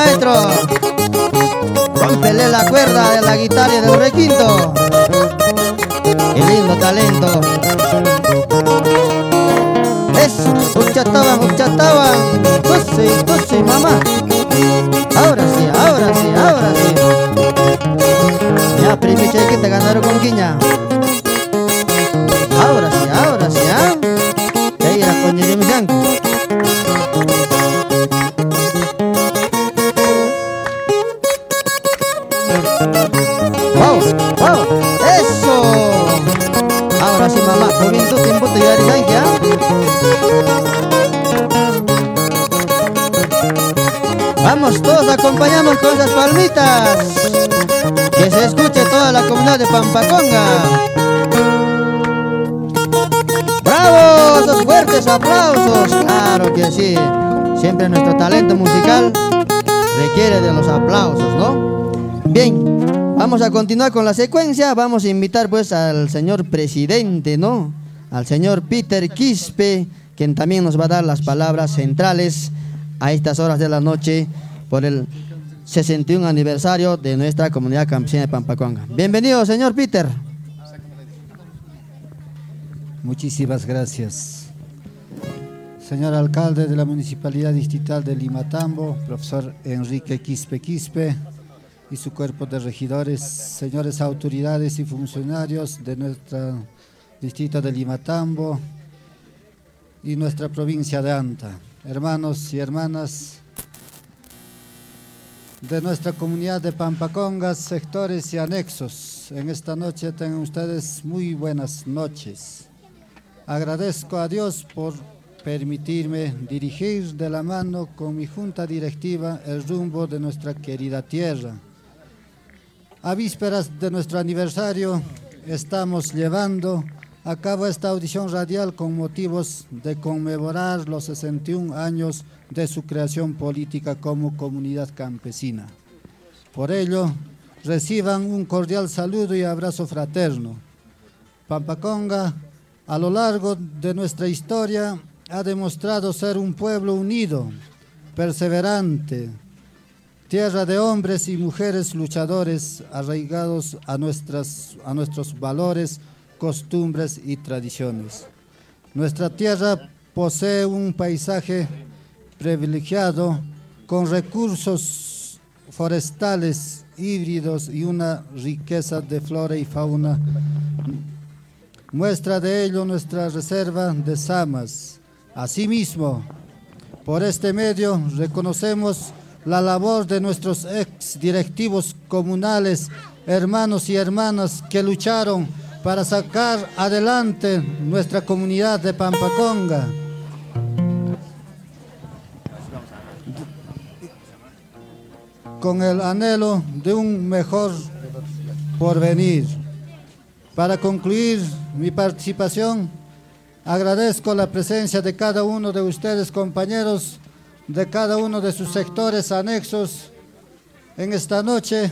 Maestro. Dale la cuerda de la guitarra y del requinto. Qué lindo talento. Eso, uchataban, uchataban. Tusi, tusi, mamá. Ahora sí, ahora sí, ahora sí. Ya, primi chiquita, ganaron con quiña. De Pampaconga. ¡Bravo! Esos fuertes aplausos. Claro que sí. Siempre nuestro talento musical requiere de los aplausos, ¿no? Bien, vamos a continuar con la secuencia. Vamos a invitar pues al señor presidente, ¿no? Al señor Peter Quispe, quien también nos va a dar las palabras centrales a estas horas de la noche por el 61 aniversario de nuestra comunidad campesina de Pampaconga. Bienvenido, señor Peter. Muchísimas gracias. Señor alcalde de la Municipalidad Distrital de Limatambo, profesor Enrique Quispe Quispe y su cuerpo de regidores, señores autoridades y funcionarios de nuestro distrito de Limatambo y nuestra provincia de Anta, hermanos y hermanas de nuestra comunidad de Pampacongas, sectores y anexos. En esta noche tengan ustedes muy buenas noches. Agradezco a Dios por permitirme dirigir de la mano con mi junta directiva el rumbo de nuestra querida tierra. A vísperas de nuestro aniversario estamos llevando a cabo esta audición radial con motivos de conmemorar los 61 años de su creación política como comunidad campesina. Por ello, reciban un cordial saludo y abrazo fraterno. Pampaconga, a lo largo de nuestra historia, ha demostrado ser un pueblo unido, perseverante, tierra de hombres y mujeres luchadores arraigados a, nuestras, a nuestros valores, costumbres y tradiciones. Nuestra tierra posee un paisaje privilegiado con recursos forestales híbridos y una riqueza de flora y fauna. Muestra de ello nuestra reserva de Samas. Asimismo, por este medio reconocemos la labor de nuestros ex directivos comunales, hermanos y hermanas que lucharon para sacar adelante nuestra comunidad de Pampaconga. con el anhelo de un mejor porvenir. Para concluir mi participación, agradezco la presencia de cada uno de ustedes, compañeros, de cada uno de sus sectores anexos en esta noche.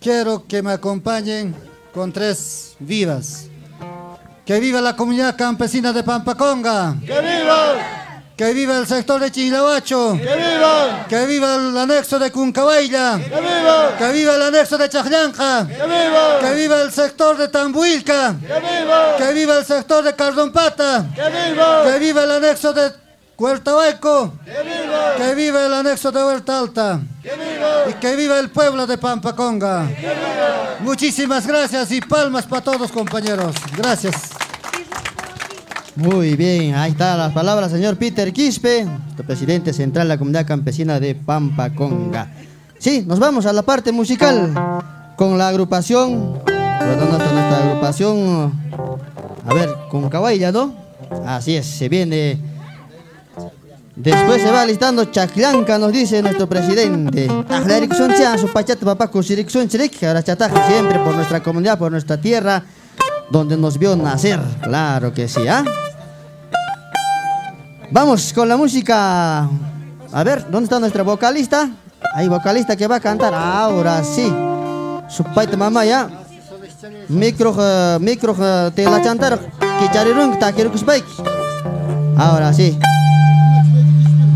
Quiero que me acompañen con tres vivas. Que viva la comunidad campesina de Pampaconga. ¡Que viva! Que viva el sector de Chilahuacho. ¡Que viva! Que viva el anexo de Cuncabaila. ¡Que viva! Que viva el anexo de Chajlanja. ¡Que viva! Que viva el sector de Tambuilca. ¡Que viva! Que viva el sector de Cardompata. ¡Que viva! Que viva el anexo de Huertahueco. ¡Que viva! Que viva el anexo de Huerta Alta. ¡Que viva! Y que viva el pueblo de Pampaconga. Muchísimas gracias y palmas para todos compañeros. Gracias. Muy bien, ahí está las palabras, señor Peter Quispe, presidente central de la comunidad campesina de Pampaconga. Sí, nos vamos a la parte musical con la agrupación, perdón, nuestra agrupación, a ver, con Caballa, ¿no? Así es, se viene. Después se va listando Chaclanca, nos dice nuestro presidente. La erección sea su pachata papá dirección siempre por nuestra comunidad, por nuestra tierra, donde nos vio nacer. Claro que sí, ¿ah? Vamos con la música. A ver, ¿dónde está nuestra vocalista? Hay vocalista que va a cantar. Ahora sí. Su paita mamá ya. Micro, eh, micro, eh, te la chantar. Takirukus baik. Ahora sí.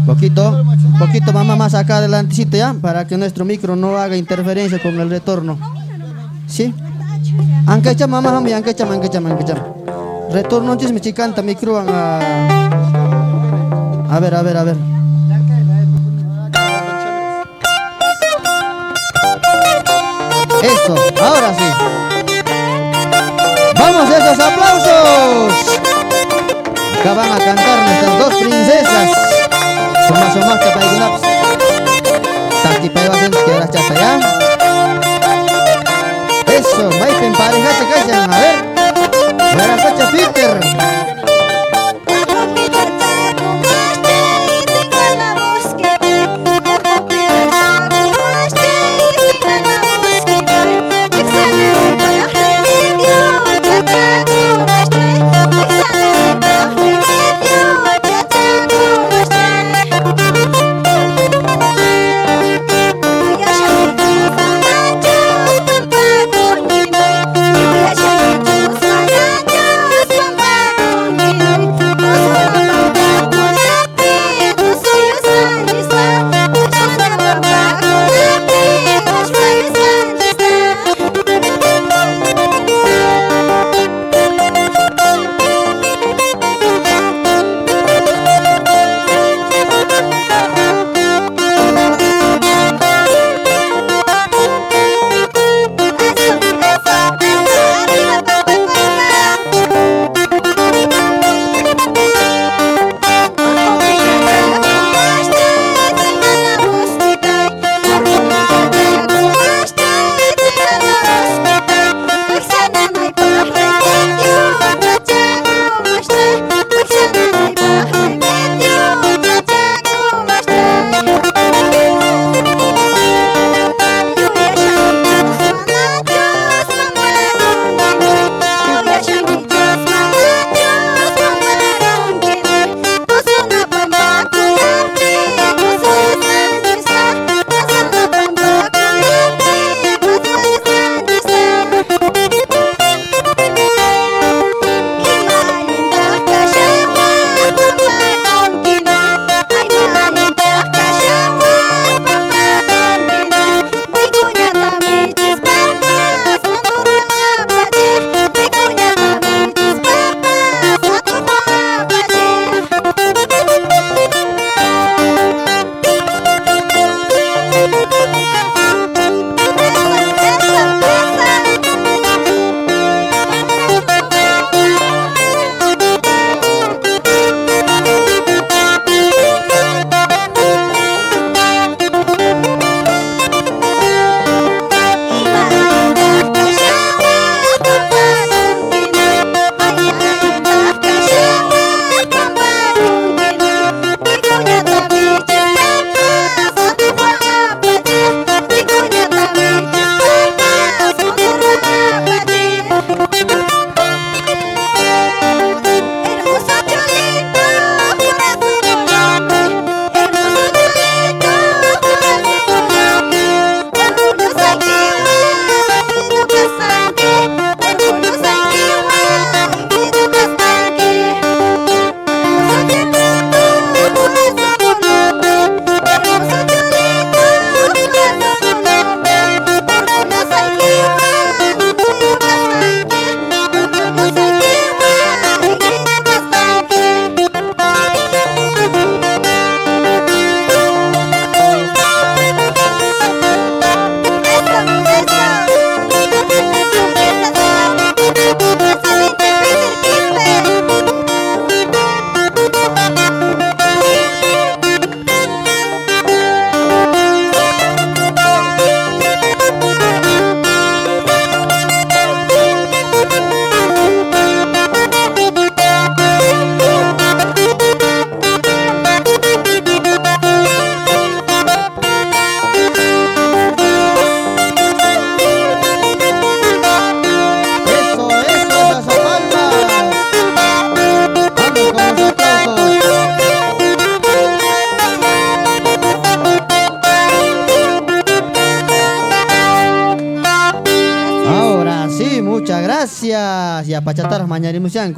Poquito. Poquito mamá más acá adelantecito ya, para que nuestro micro no haga interferencia con el retorno. ¿Sí? Aunque chama mamá, mami, aunque chama, aunque chama. Retorno antes me chicanta micro a... A ver, a ver, a ver. Eso, ahora sí. ¡Vamos esos aplausos! Acá van a cantar nuestras dos princesas. Para ignaps. Taki pa iba que era chata ya. Eso, maipen pareja se callan, a ver. Cocha Peter.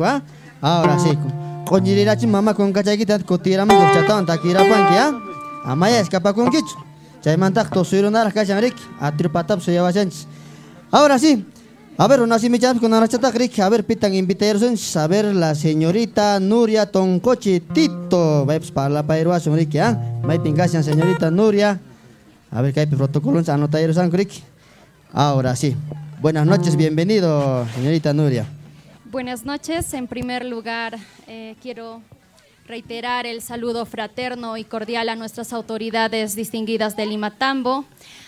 ¿Ah? Ahora sí. ¿ah? Ahora sí. A ver, una simichas con Arachataq rik. A ver, pitan invitaciones. A ver, la señorita Nuria Toncochi Tito. Vamos para la pairuasun rik, ¿ah? Señorita Nuria. A ver, que hay protocolos anotaderos. Ahora sí. Buenas noches, bienvenido, señorita Nuria. Buenas noches. En primer lugar, eh, quiero reiterar el saludo fraterno y cordial a nuestras autoridades distinguidas de Limatambo,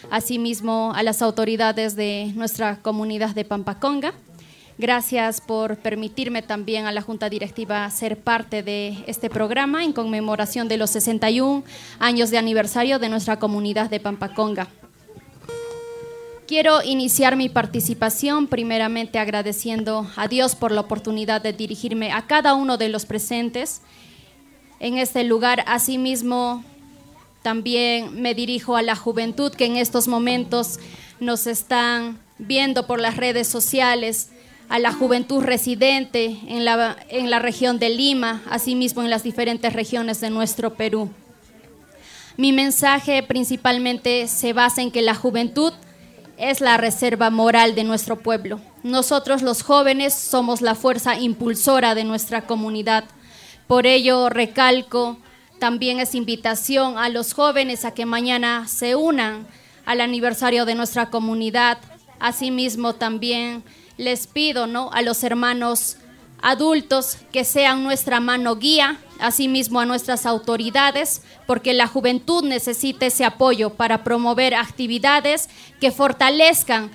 asimismo a las autoridades de nuestra comunidad de Pampaconga. Gracias por permitirme también a la Junta Directiva ser parte de este programa en conmemoración de los 61 años de aniversario de nuestra comunidad de Pampaconga. Quiero iniciar mi participación primeramente agradeciendo a Dios por la oportunidad de dirigirme a cada uno de los presentes en este lugar. Asimismo, también me dirijo a la juventud que en estos momentos nos están viendo por las redes sociales, a la juventud residente en la, en la región de Lima, asimismo en las diferentes regiones de nuestro Perú. Mi mensaje principalmente se basa en que la juventud es la reserva moral de nuestro pueblo. Nosotros los jóvenes somos la fuerza impulsora de nuestra comunidad. Por ello recalco también esa invitación a los jóvenes a que mañana se unan al aniversario de nuestra comunidad. Asimismo también les pido ¿no? a los hermanos adultos que sean nuestra mano guía, asimismo a nuestras autoridades, porque la juventud necesita ese apoyo para promover actividades que fortalezcan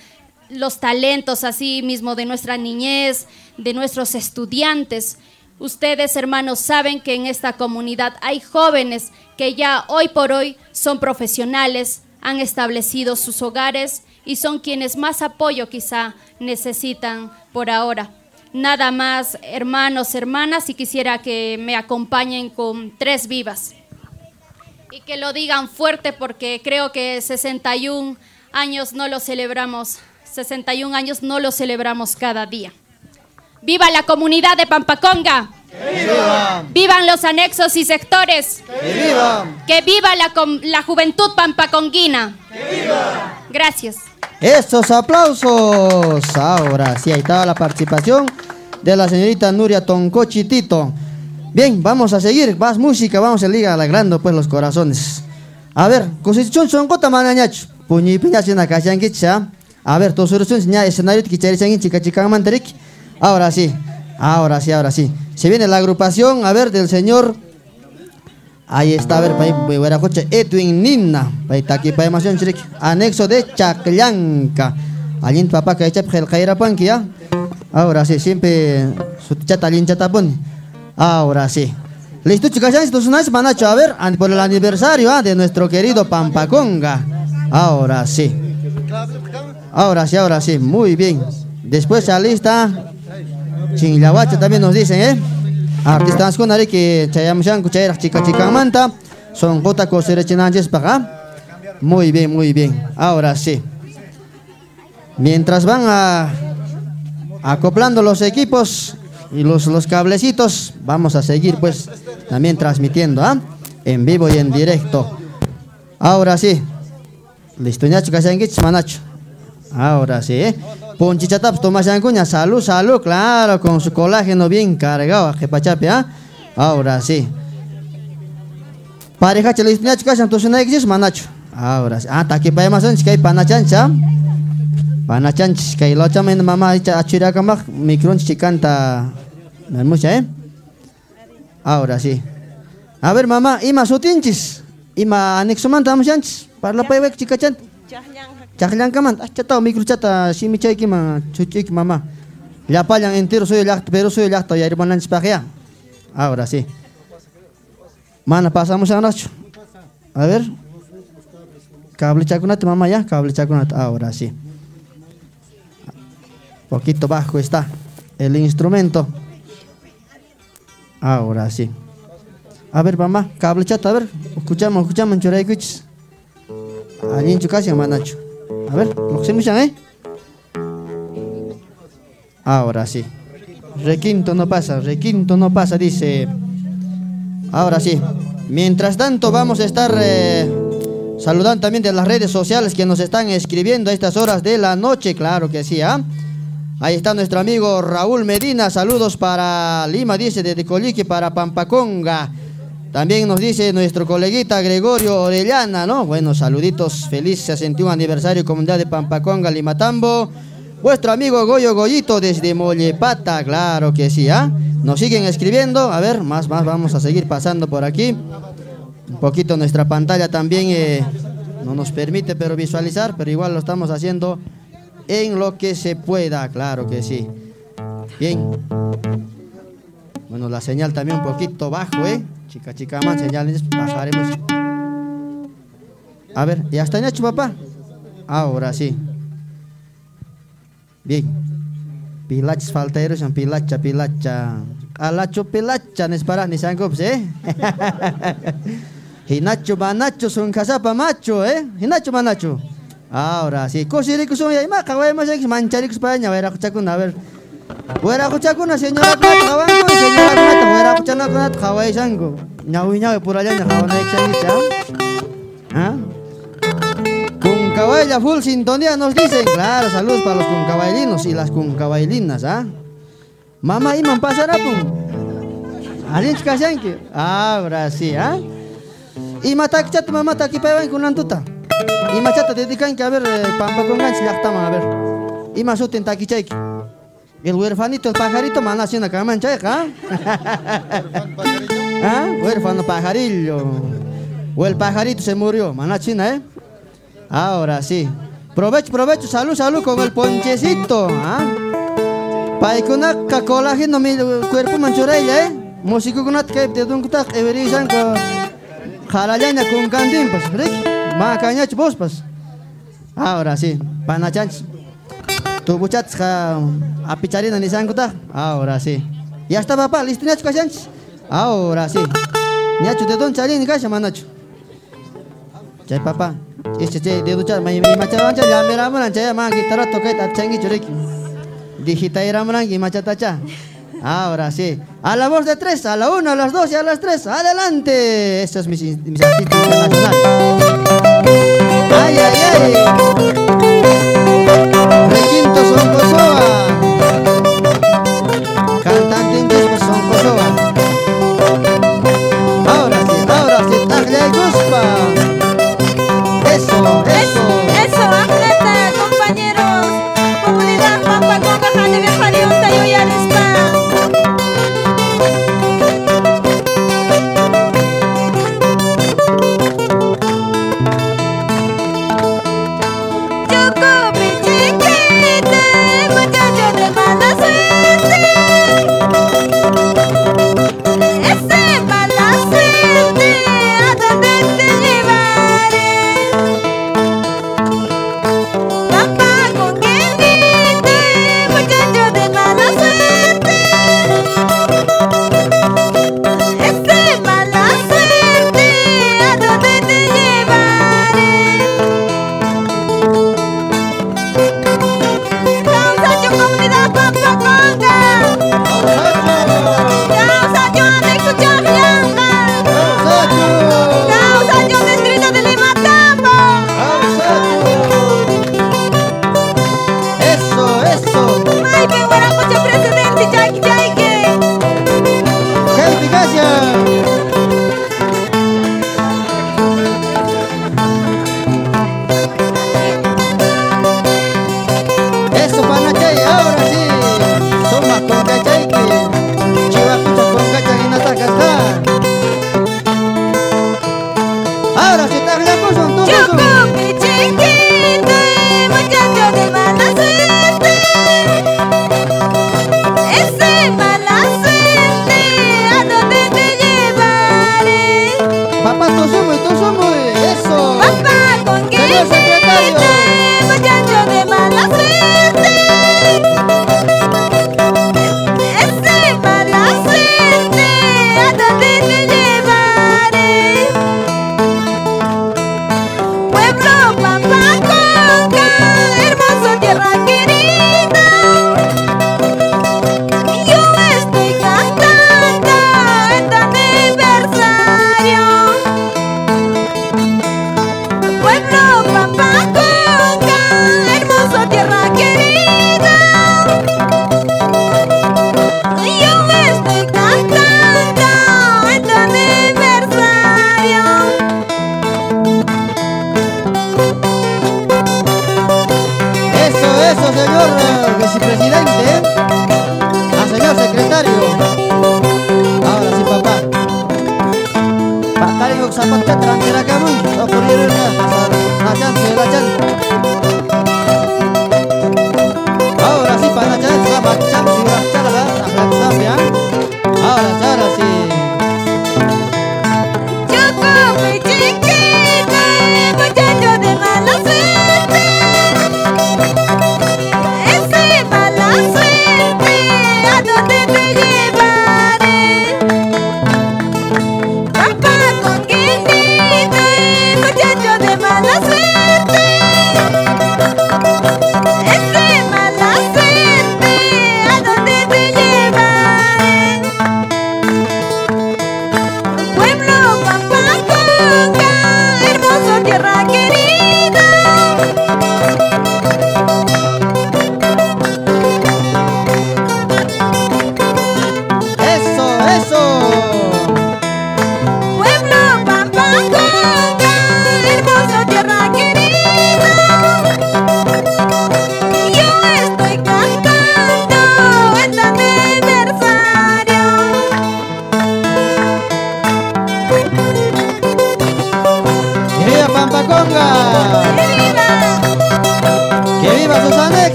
los talentos, asimismo de nuestra niñez, de nuestros estudiantes. Ustedes, hermanos, saben que en esta comunidad hay jóvenes que ya hoy por hoy son profesionales, han establecido sus hogares y son quienes más apoyo quizá necesitan por ahora. Nada más, hermanos, hermanas, y quisiera que me acompañen con tres vivas. Y que lo digan fuerte porque creo que 61 años no lo celebramos, 61 años no lo celebramos cada día. ¡Viva la comunidad de Pampaconga! ¡Viva! ¡Vivan los anexos y sectores! ¡Que viva! ¡Que viva la, juventud pampaconguina! ¡Que viva! Gracias. Estos aplausos. Ahora sí, ahí estaba la participación de la señorita Nuria Toncochi Tito. Bien, vamos a seguir. Más música, vamos a ligar alegrando pues los corazones. A ver, constitución son kota manañach. Puñi piña. A ver, tos soluciones ya escenario que chica chica. Ahora sí, ahora sí, ahora sí. Se viene la agrupación, a ver, del señor Ahí está, a ver, buena coche, Edwin Nina, pay, taki, pay, más anexo de Chaclanca. Allí papá que echa el panqui, ¿ya? Ahora sí, siempre su chata pon. Ahora sí. Listo, chicas, estos son manacho, a ver, por el aniversario ¿ah? de nuestro querido Pampaconga. Ahora sí. Ahora sí, ahora sí, muy bien. Después ya lista. Chinlahuacho también nos dicen, ¿eh? Artistas con ari que chayamshan kuchayrak chica chica manta. Son gota cosere chinanches para Muy bien, muy bien. Ahora sí. Mientras van acoplando los equipos y los, los cablecitos, vamos a seguir pues también transmitiendo, ¿ah? En vivo y en directo. Ahora sí. Listo, ñacho, manacho. Ahora sí, ¿eh? Ponchichatap, Tomás Yancuña, salud, salud, claro, con su colágeno bien cargado, jepachape, ¿ah? Ahora sí. Pareja chile listo, kasan, tu sunay exis, manacho. Ahora sí. Ah, taki pa masan, kay panachancha. Panachanch, kay locha men mama, icha achira kamak, micron chicanta. Mucha, ¿eh? Ahora sí. A ver, mamá, ima sutinchis. Ima anexo man tamushanchis. Parla pa iwek chikachan. Chaklan kaman, ah, chata, micro chata, simi chayki ma, chuchiki mamá. Ya palan entero soy el acto, pero soy el acto, ya lanch pagia. Ahora sí. Mana, pasamos a Nacho. A ver. Cable chacunate, mamá, ya, cable chacunate. Ahora sí. Poquito bajo está el instrumento. Ahora sí. A ver, mamá, cable chata, a ver. Escuchamos, escuchamos, en tu casa, manacho. A ver, lo me ¿eh? Ahora sí. Requinto no pasa, requinto no pasa, dice. Ahora sí. Mientras tanto, vamos a estar eh, saludando también de las redes sociales que nos están escribiendo a estas horas de la noche, claro que sí, ¿ah? Ahí está nuestro amigo Raúl Medina, saludos para Lima, dice, desde Colique para Pampaconga. También nos dice nuestro coleguita Gregorio Orellana, ¿no? Bueno, saluditos, feliz 61 aniversario Comunidad de Pampaconga, Limatambo. Vuestro amigo Goyo Goyito desde Mollepata, claro que sí, ¿ah? Nos siguen escribiendo, a ver, más, más, vamos a seguir pasando por aquí. Un poquito nuestra pantalla también eh, no nos permite pero visualizar, pero igual lo estamos haciendo en lo que se pueda, claro que sí. Bien. Bueno, la señal también un poquito bajo, ¿eh? Chica, chica, más señales, bajaremos. A ver, ¿ya está hecho, papá? Ahora sí. Bien. Pilach falteros yang pilacha pilacha. Alacho pilacha nes para ni sanggup eh. Hinacho manacho son kasapa macho eh. Hinacho manacho. Ahora sí. Kosiri kusum ya ima kawai mas yang mancari kusupaya wera kucakun a ver. Wera kucakun na señora kunat kawan ko señora kunat wera kucana kunat kawai sanggo. Nyawi nyawi pura nya kawan naik sangi ¿Ah? Cuncabaya full sintonía nos dicen. Claro, saludos para los cuncabailinos y las cuncabailinas, ¿ah? Mamá iman pasará pun. Alin kasanki. Ahora sí, ¿ah? Y mata chat mamá ta kipawan kunantuta. Y machata dedican que a ver eh, pampa con gancho a ver. Y más uten taquichaiki. El huerfanito, el pajarito, mana haciendo camancha, ¿ah? ¿Ah? Huérfano pajarillo. O el pajarito se murió, mana china, ¿eh? Ahora sí. Provecho, provecho, salud, salud con el ponchecito. ¿ah? Paikuna colágeno mi cuerpo manchurella, ¿eh? Músico con que de un kutak everizan con jalalaña con candim, pues, ¿rick? Makanya vos, pues. Ahora sí, panachanch. Tu buchat apicharina ni san kutak. Ahora sí. Ya está papá, listo, nacho kachanch. Ahora sí. Nacho de don chalin kasha manacho. Chay papá. Este chay de ducha mai mai macha wancha ya mera mana chay ma guitarra toca ta changi chureki. Digita era mana y macha tacha. Ahora sí. A la voz de tres, a la una, a las dos y a las tres. Adelante. Estos es mis, mis artistas internacionales. Ay, ay, ay.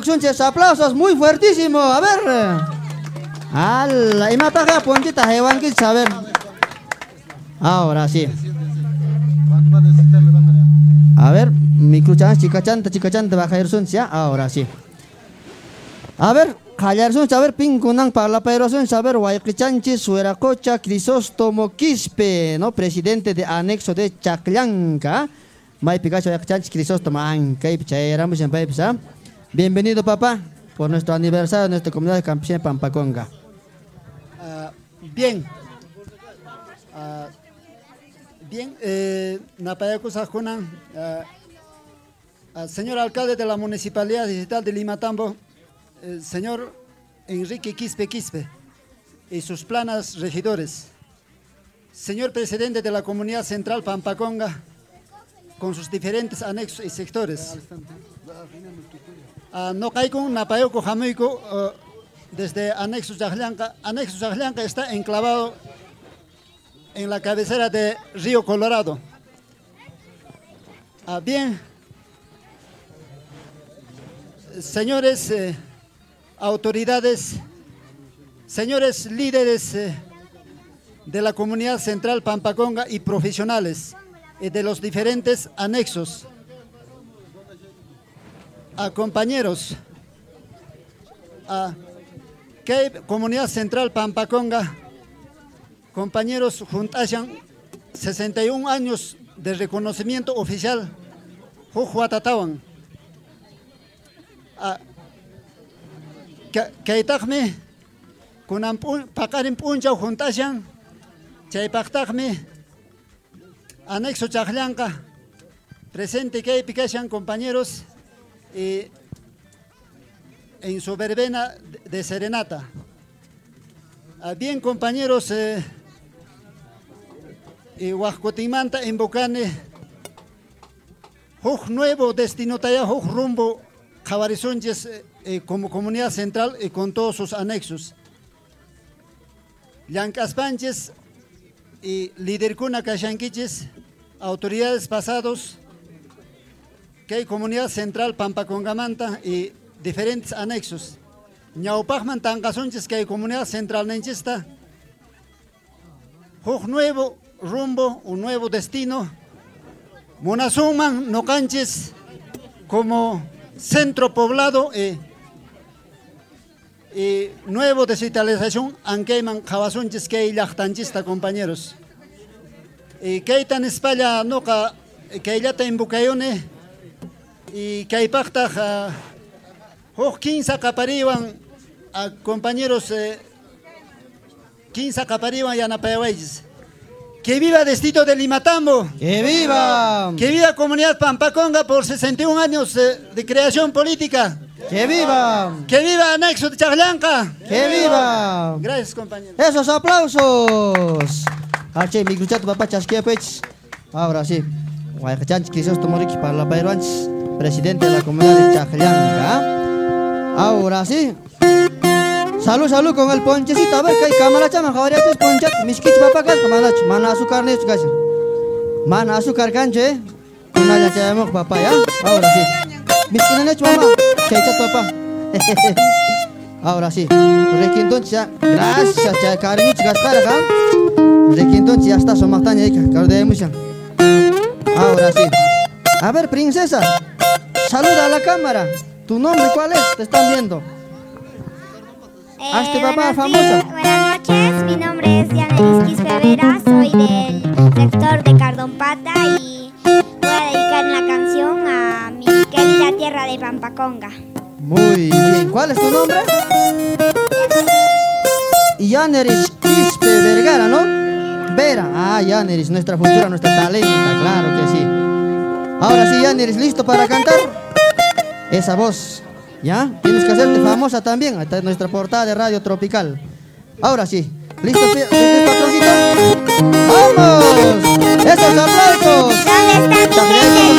chunches, aplausos muy fuertísimo. A ver. Ala, y mata acá, puntita, a ver. Ahora sí. A ver, microchan, chicachanta, chicachanta, baja el ya. Ahora sí. A ver, callar sun, saber, pincunan, parla, pero sun, saber, guayquichanchi, sueracocha, crisóstomo, quispe, ¿no? Presidente de anexo de Chaclanca. May Picasso, guayquichanchi, crisóstomo, anca, eh, y pichairamos en paipsa. Bienvenido, papá, por nuestro aniversario de nuestra comunidad de campesina Pampaconga. Uh, bien. Uh, bien, eh, uh, señor alcalde de la Municipalidad Digital de Limatambo, eh, señor Enrique Quispe Quispe y sus planas regidores. Señor presidente de la Comunidad Central Pampaconga, con sus diferentes anexos y sectores. Ah, no caigo Napayoko Jamaico, ah, desde Anexos Yajlanca. Anexos Yajlanca está enclavado en la cabecera de Río Colorado. Ah, bien, señores eh, autoridades, señores líderes eh, de la comunidad central Pampaconga y profesionales y de los diferentes anexos, a compañeros, a comunidad central Pampaconga, compañeros juntashan 61 años de reconocimiento oficial, Jujuatatawan. Kaytaqmi kunan paqarin p'unchaw juntashan chaypaqtaqmi anexo chaqllanqa presente kaypi kashan compañeros en su verbena de serenata. Ah, Bien compañeros, eh, Huascotimanta en Bocane, Huj nuevo destino taya, Huj rumbo Jabarizonches eh, como comunidad central y con todos sus anexos. Llancaspanches y Lidercuna Kashanquiches, autoridades pasados, que hay comunidad central Pampacongamanta y diferentes anexos. Ñaupajman Tangasonches, que hay comunidad central Nenchista. Huj nuevo rumbo, un nuevo destino. Monasuman, Nocanches, como centro poblado y, y nuevo desvitalización, Anqueman, Jabasunches, que Yachtanchista, compañeros. Y que tan España, noca, que ya te y que hay pacta, uh, 15 capariban, a compañeros, eh, 15 capariban y anapayahuayes. ¡Que viva Destino de Limatambo! ¡Que viva! ¡Que viva Comunidad Pampaconga por 61 años eh, de creación política! ¡Que viva! ¡Que viva Anexo de Chajlanca! ¡Que viva! Gracias, compañeros. ¡Esos aplausos! Arche, mi gruchato papá chasquea pech. Ahora sí. Guayachanch, quizás tomoriki para la Bayruanch, presidente de la comunidad de Chajlanca. Ahora sí. Salud, salud con el ponchecito. A ver, que hay cámara chama, jabariates ponchat. Miskich papá gas, manach, mana azúcar ni gas. Mana azúcar canche. Una ya llamamos papá ya. Ahora sí. Miskina nech mamá. Chaychat papá. Ahora sí. Requintón ya. Gracias, ya cariño gas para acá. Requintón ya está somataña ahí, cardemos ya. Ahora sí. A ver, princesa. Saluda a la cámara. ¿Tu nombre cuál es? Te están viendo. Hazte papá famosa. buenas noches, mi nombre es Yanelis Quispe Vera, soy del sector de Cardón Pata y voy a dedicar una canción a mi querida tierra de Pampaconga. Muy bien. ¿Cuál es tu nombre? Yaneris Quispe Vergara, ¿no? Vera. Ah, Yaneris, nuestra futura, nuestra talenta, claro que sí. Ahora sí, Yaneris, ¿listo para cantar? Esa voz, ¿ya? Tienes que hacerte famosa también. Esta es nuestra portada de Radio Tropical. Ahora sí. ¿Listo, listo, patroncito? ¡Vamos! ¡Esos aplausos! ¿Dónde está mi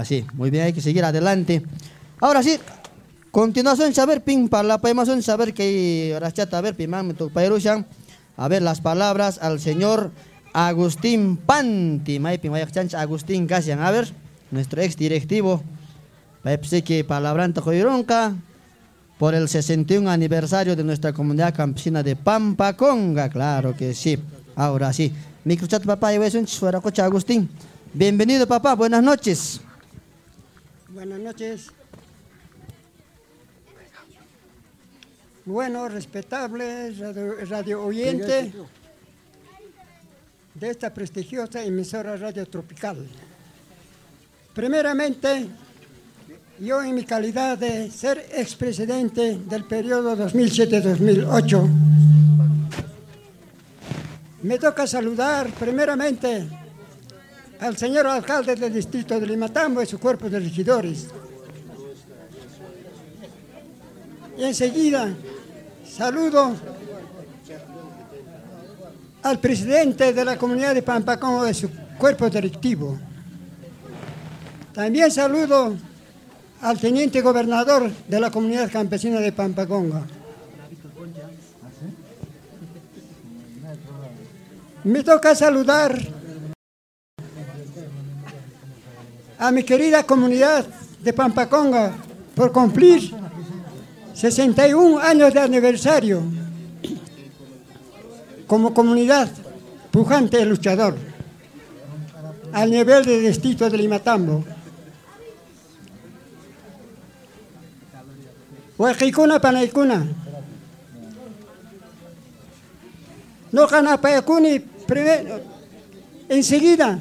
Ahora sí. Muy bien, hay que seguir adelante. Ahora sí. Continuación, saber ping para la saber que ahora chata, a ver, pimán. A ver las palabras al señor Agustín Panti. Agustín Casian. A ver, nuestro ex directivo. Pepsi que palabranta joironca por el 61 aniversario de nuestra comunidad campesina de Pampaconga, claro que sí. Ahora sí. Microchat papá y coche Agustín. Bienvenido papá, buenas noches. Noches. Bueno, respetable radio, radio oyente de esta prestigiosa emisora radio tropical. Primeramente, yo en mi calidad de ser expresidente del periodo 2007-2008, me toca saludar primeramente al señor alcalde del distrito de Limatambo y su cuerpo de regidores. Y enseguida saludo al presidente de la comunidad de Pampacongo y su cuerpo directivo. También saludo al teniente gobernador de la comunidad campesina de Pampaconga. Me toca saludar a mi querida comunidad de Pampaconga por cumplir 61 años de aniversario como comunidad pujante y luchador al nivel del distrito de Limatambo. Huaquicuna panaicuna. No canapayacuni enseguida.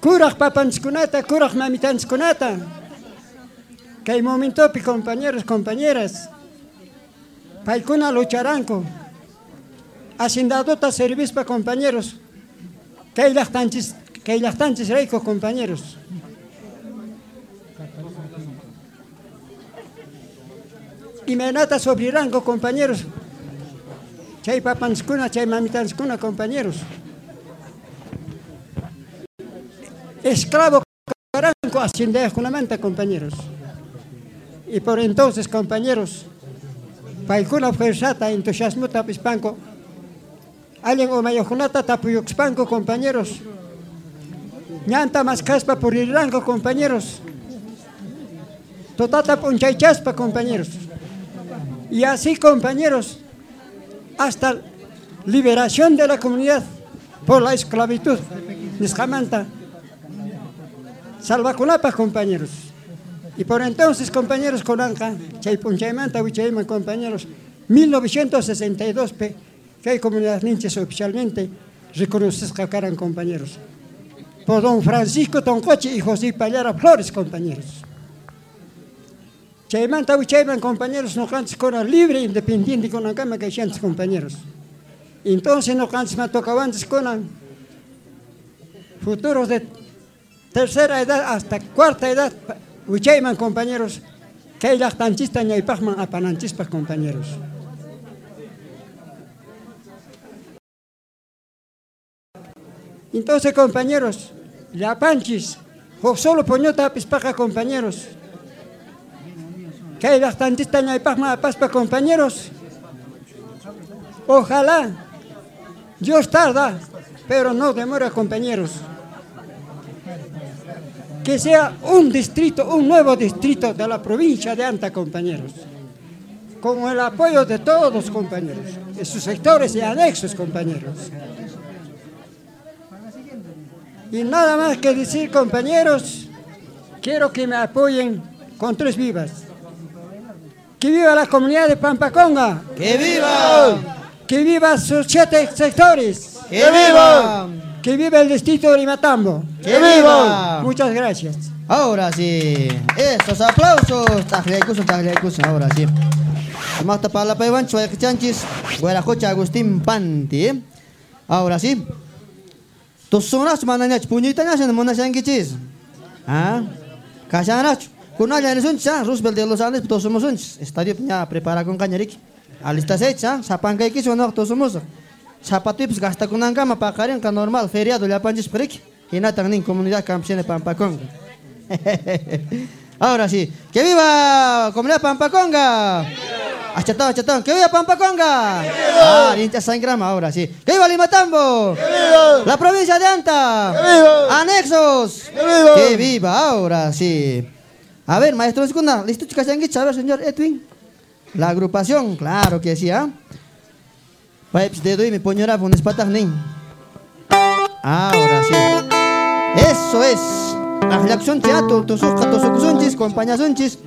Kuraj papanskunata, kuraj mamitanskunata. Que hay momento, compañeros, compañeras, paikuna lucharánco, hacendadota servicio compañeros, que hay lactantes, que hay lactantes ricos, compañeros. Y me nata sobre rango, compañeros. Chay papanskuna, chay mamitanskuna, compañeros. Esclavo caranco ascendejo compañeros. Y por entonces, compañeros, paikuna fuerzata entusiasmo tapispanco. Alguien o mayojunata tapuyuxpanco, compañeros. Ñanta más caspa por el rango, compañeros. Totata ponchaychaspa, compañeros. Y así, compañeros, hasta liberación de la comunidad por la esclavitud. Niscamanta. Salvaculapa, compañeros. Y por entonces, compañeros, Colanca, Chaypunchaymanta, Huichayman, compañeros, 1962, pe, que hay comunidades ninches oficialmente reconocidas que eran compañeros. Por don Francisco Toncoche y José Pallara Flores, compañeros. Chaymanta Uchayman, compañeros, no cantes con libre, independiente con la cama que hay compañeros. Entonces no cantes me tocaban con futuros de tercera edad hasta cuarta edad, Uchayman, compañeros, ni hay pajman apanantispas, compañeros. Entonces, compañeros, la panchis, o solo poñota pispaja, compañeros. Que hay lactantista ni hay pajman paspa, compañeros. Ojalá, Dios tarda, pero no demora, compañeros que sea un distrito, un nuevo distrito de la provincia de Anta, compañeros, con el apoyo de todos los compañeros, de sus sectores y anexos, compañeros. Y nada más que decir, compañeros, quiero que me apoyen con tres vivas. ¡Que viva la comunidad de Pampaconga! ¡Que viva! ¡Que viva sus siete sectores! ¡Que viva! ¡Que viva el distrito de Limatambo! ¡Que viva! Muchas gracias. Ahora sí. Estos aplausos. Tajlecuso, tajlecuso. Ahora sí. Mata para la paivan, chanchis. Guarajocha Agustín Panti. ¿eh? Ahora sí. Tus sonas mananyach puñita nyas mona changichis. Ah. Kasanach. Kunaya ni suncha. Roosevelt de los Andes, todos somos sunch. Estadio ya prepara con cañarik. Alistas hecha. Sapanga iki sono todos somos. Zapatips gasta con angama pakarin ka normal. Feriado le apanchis perik. Hinatang ning comunidad campesina Pampaconga. Ahora sí. ¡Que viva comunidad Pampaconga! Achatón, achatón. ¡Que viva Pampaconga! Ah, lincha sangrama ahora sí. ¡Que viva Limatambo! ¡Que viva! La provincia de Anta. ¡Que viva! Anexos. ¡Que viva! ¡Que viva! Ahora sí. A ver, maestro segunda, ¿listo chicas a ver, señor Edwin? La agrupación, claro que sí, ¿ah? Pipes de doy mi poñora con espatagnin. Ahora sí. Eso es. Ahlakson teatro, tusuk katusuk sunchis, compañía sunchis.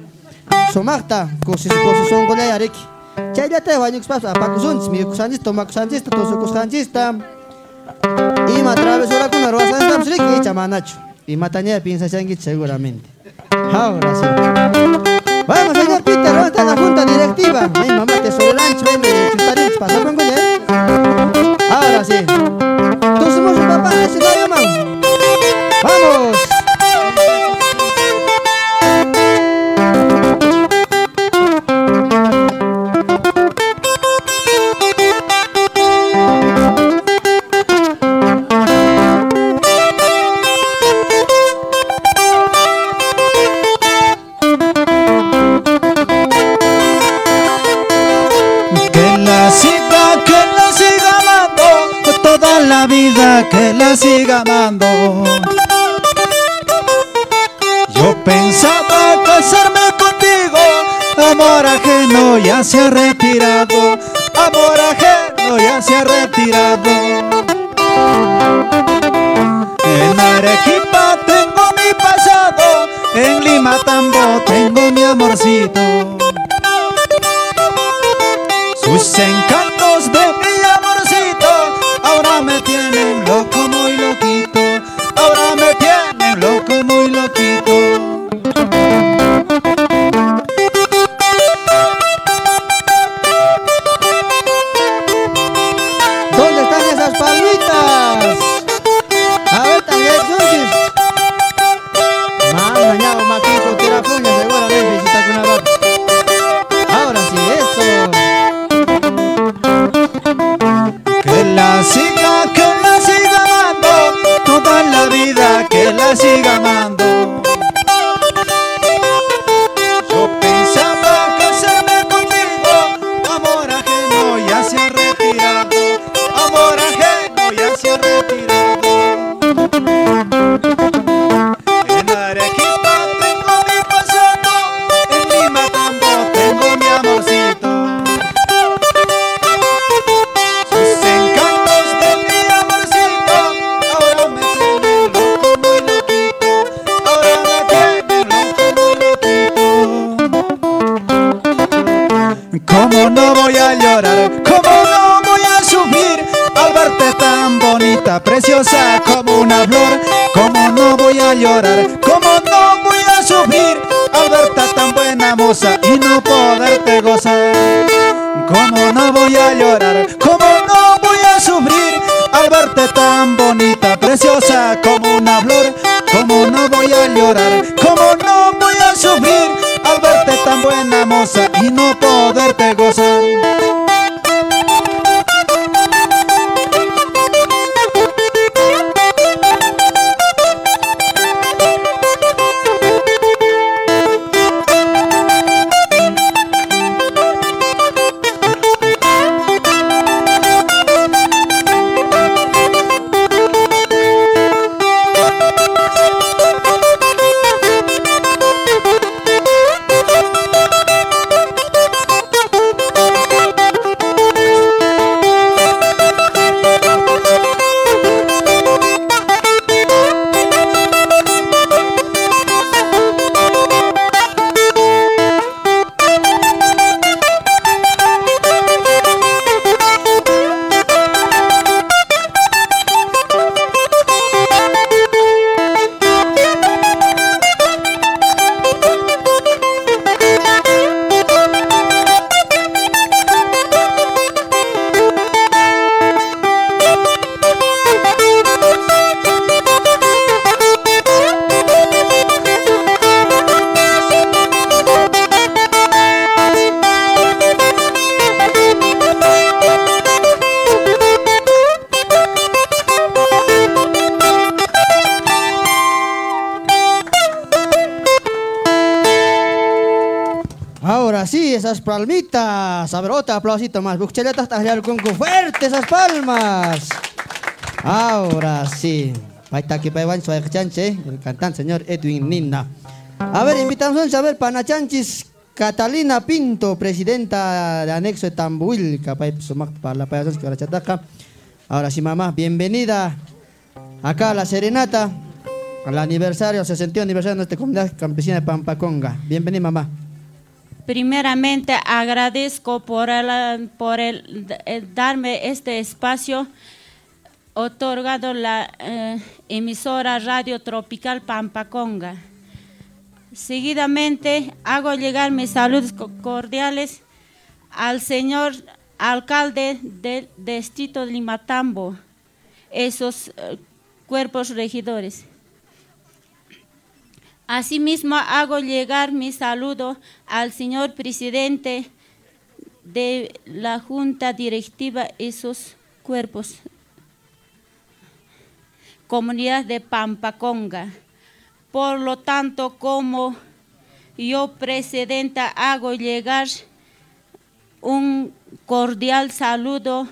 Somakta, kosis kosis son golay arik. Chaya te vayuk spas apaku sunchis, mi kusanchis, tomak sanchis, tusuk kusanchis tam. Ima travesura con arroz tam srik y chamanacho. Y mataña piensa changuit seguramente. Ahora sí. Vamos, señor Peter, ¿dónde está la junta directiva? Mi mamá te sobre el ancho, ven, chutarich, pasa con coña. Ahora sí. Un papá, escenario, man. ¡Vamos! Vida, que la siga amando. Yo pensaba casarme contigo, amor ajeno ya se ha retirado, amor ajeno ya se ha retirado. En Arequipa tengo mi pasado, en Lima Tambo tengo mi amorcito. Sus encantos aplausito más. Bucheletas, tajlear con fuerte esas palmas. Ahora sí. El cantante señor Edwin Ninna. A ver, invitamos a ver Panachanchis Catalina Pinto, presidenta de anexo de Tambuil, capaz para la payasos que ahora. Ahora sí, mamá, bienvenida acá a la serenata, al aniversario, 60 aniversario de nuestra comunidad campesina de Pampaconga. Bienvenida, mamá. Primeramente agradezco por, el, por el, el darme este espacio otorgado la eh, emisora Radio Tropical Pampaconga. Seguidamente hago llegar mis saludos co- cordiales al señor alcalde del distrito de Limatambo, esos eh, cuerpos regidores. Asimismo, hago llegar mi saludo al señor presidente de la Junta Directiva, esos cuerpos, comunidad de Pampaconga. Por lo tanto, como yo, presidenta, hago llegar un cordial saludo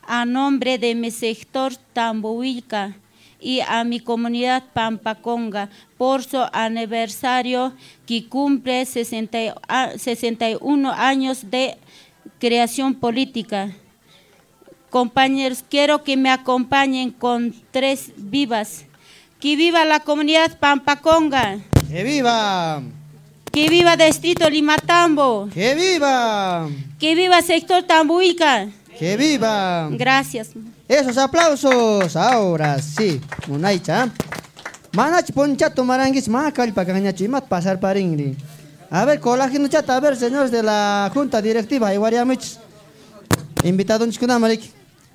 a nombre de mi sector Tambohuilca y a mi comunidad Pampaconga por su aniversario que cumple 60 a- 61 años de creación política. Compañeros, quiero que me acompañen con tres vivas. Que viva la comunidad Pampaconga. ¡Que viva! Que viva Distrito Limatambo. ¡Que viva! Que viva sector Tambuica. ¡Que viva! Gracias. Esos aplausos, ahora sí. Munaicha. Manach ponchato maranguis macal pagañachi mat pasar paringri. A ver, colágeno chata, a ver, señores de la Junta Directiva, Iguariamich. Invitado Nchkunamarik.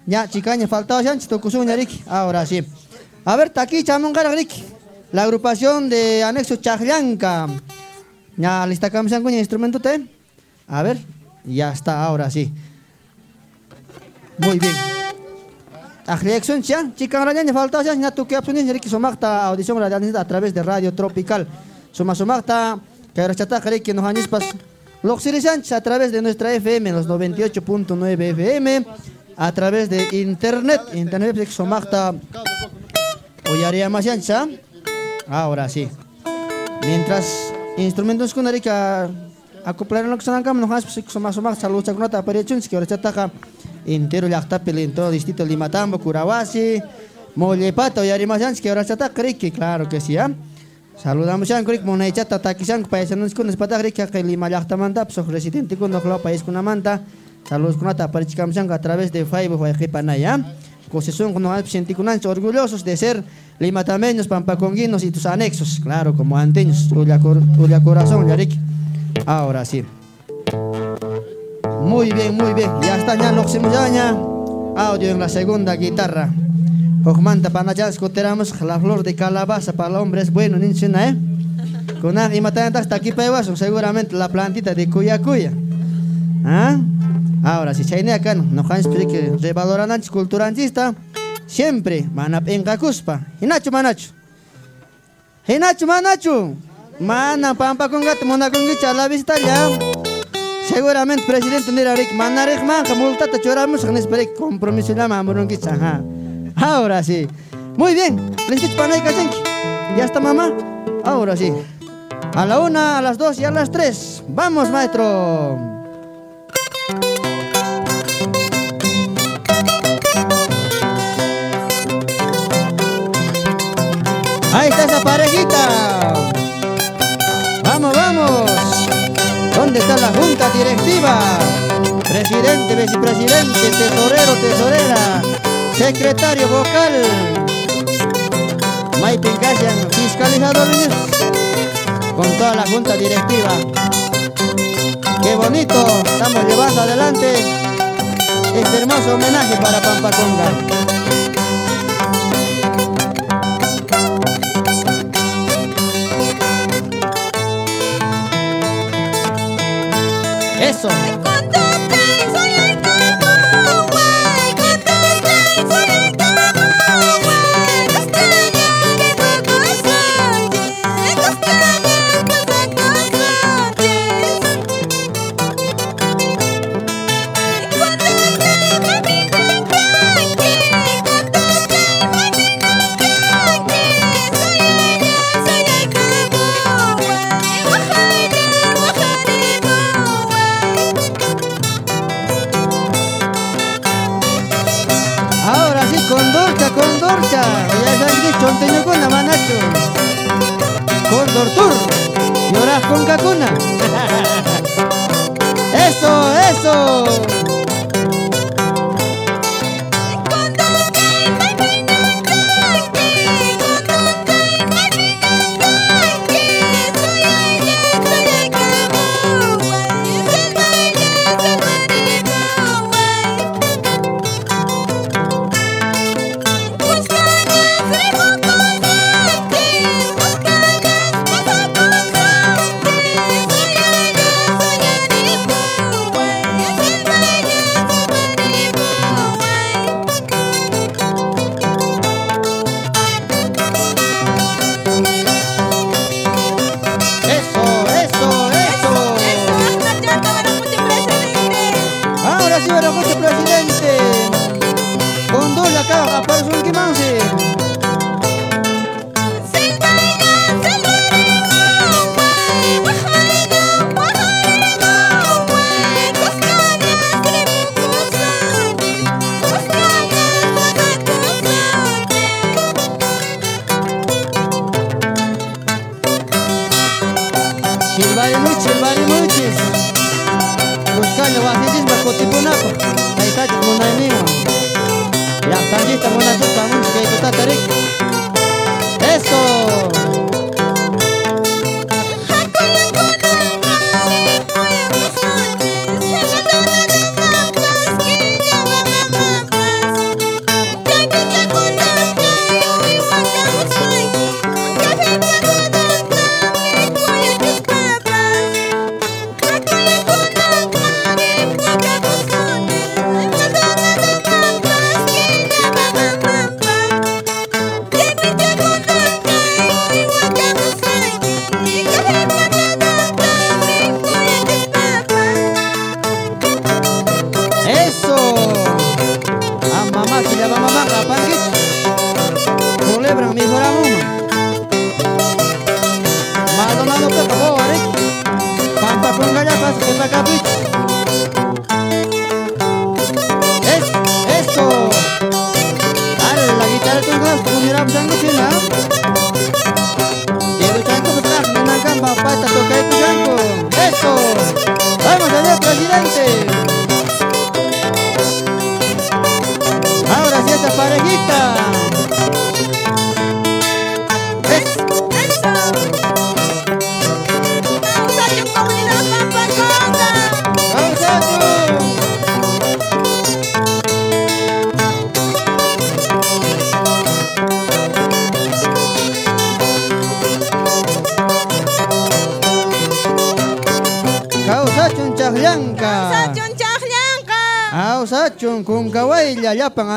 Ya, chicaña, faltaba ya, Chitokusuña, Rick. Ahora sí. A ver, Taki Chamongara, Rick. La agrupación de anexo Chajlanca. Ya, lista cambian con instrumento te. A ver, ya está, ahora sí. Muy bien. a reacción ya, chica rayanya falta ya, na tu que apsunin riki somakta audición radial a través de Radio Tropical. Suma somakta, que ahora chata que nos anispas. Loxirisan a través de nuestra FM, los 98.9 FM, a través de internet, internet riki somakta. Oyaría más yancha. Ahora sí. Mientras instrumentos con rika acoplaron lo que son acá, nos anispas suma somakta salud chakunata aparechun, que ahora chata entero llaqtapi en todo distrito de Limatambo, Curahuasi, Mollepata, Yarimayansk, que ahora está que claro que sí, ¿ah? Saludamos ya, Crick, Monaichata, Takisan, paisanos con espata, Crick, que Lima Yachtamanta, pues residente con los país con Amanta, saludos con Ata, Parichicamsan, a través de Facebook, Guajipanaya, Cosesión con los orgullosos de ser limatameños, pampaconguinos y tus anexos, claro, como anteños, tuya corazón, Yarik. Ahora sí. Muy bien, muy bien. Ya está ya ya Audio en la segunda guitarra. Hojmanta para ya escuchamos la flor de calabaza para el hombre es bueno, nincina, ¿eh? Con y matando hasta aquí pevaso, seguramente la plantita de cuya cuya. ¿Ah? Ahora, si chaine acá, no han que revaloran antes cultura antista, siempre manap en cuspa. Hinacho manacho. Hinacho manacho. Mana pampa con gato, mona con gicha la vista ya. Seguramente presidente nira rik manarik manca multa te choramos en espere compromiso la mamurun kicha. Ahora sí. Muy bien. Ya está mamá. Ahora sí. A la una, a las dos y a las tres. Vamos, maestro. Ahí está esa parejita. Vamos, vamos. ¿Dónde está la junta directiva? Presidente, vicepresidente, tesorero, tesorera, secretario vocal. Mike Cashan, fiscalizadores, con toda la junta directiva. Qué bonito, estamos llevando adelante este hermoso homenaje para Pampaconga. Eso. Con Dortur. Lloras con Cacuna.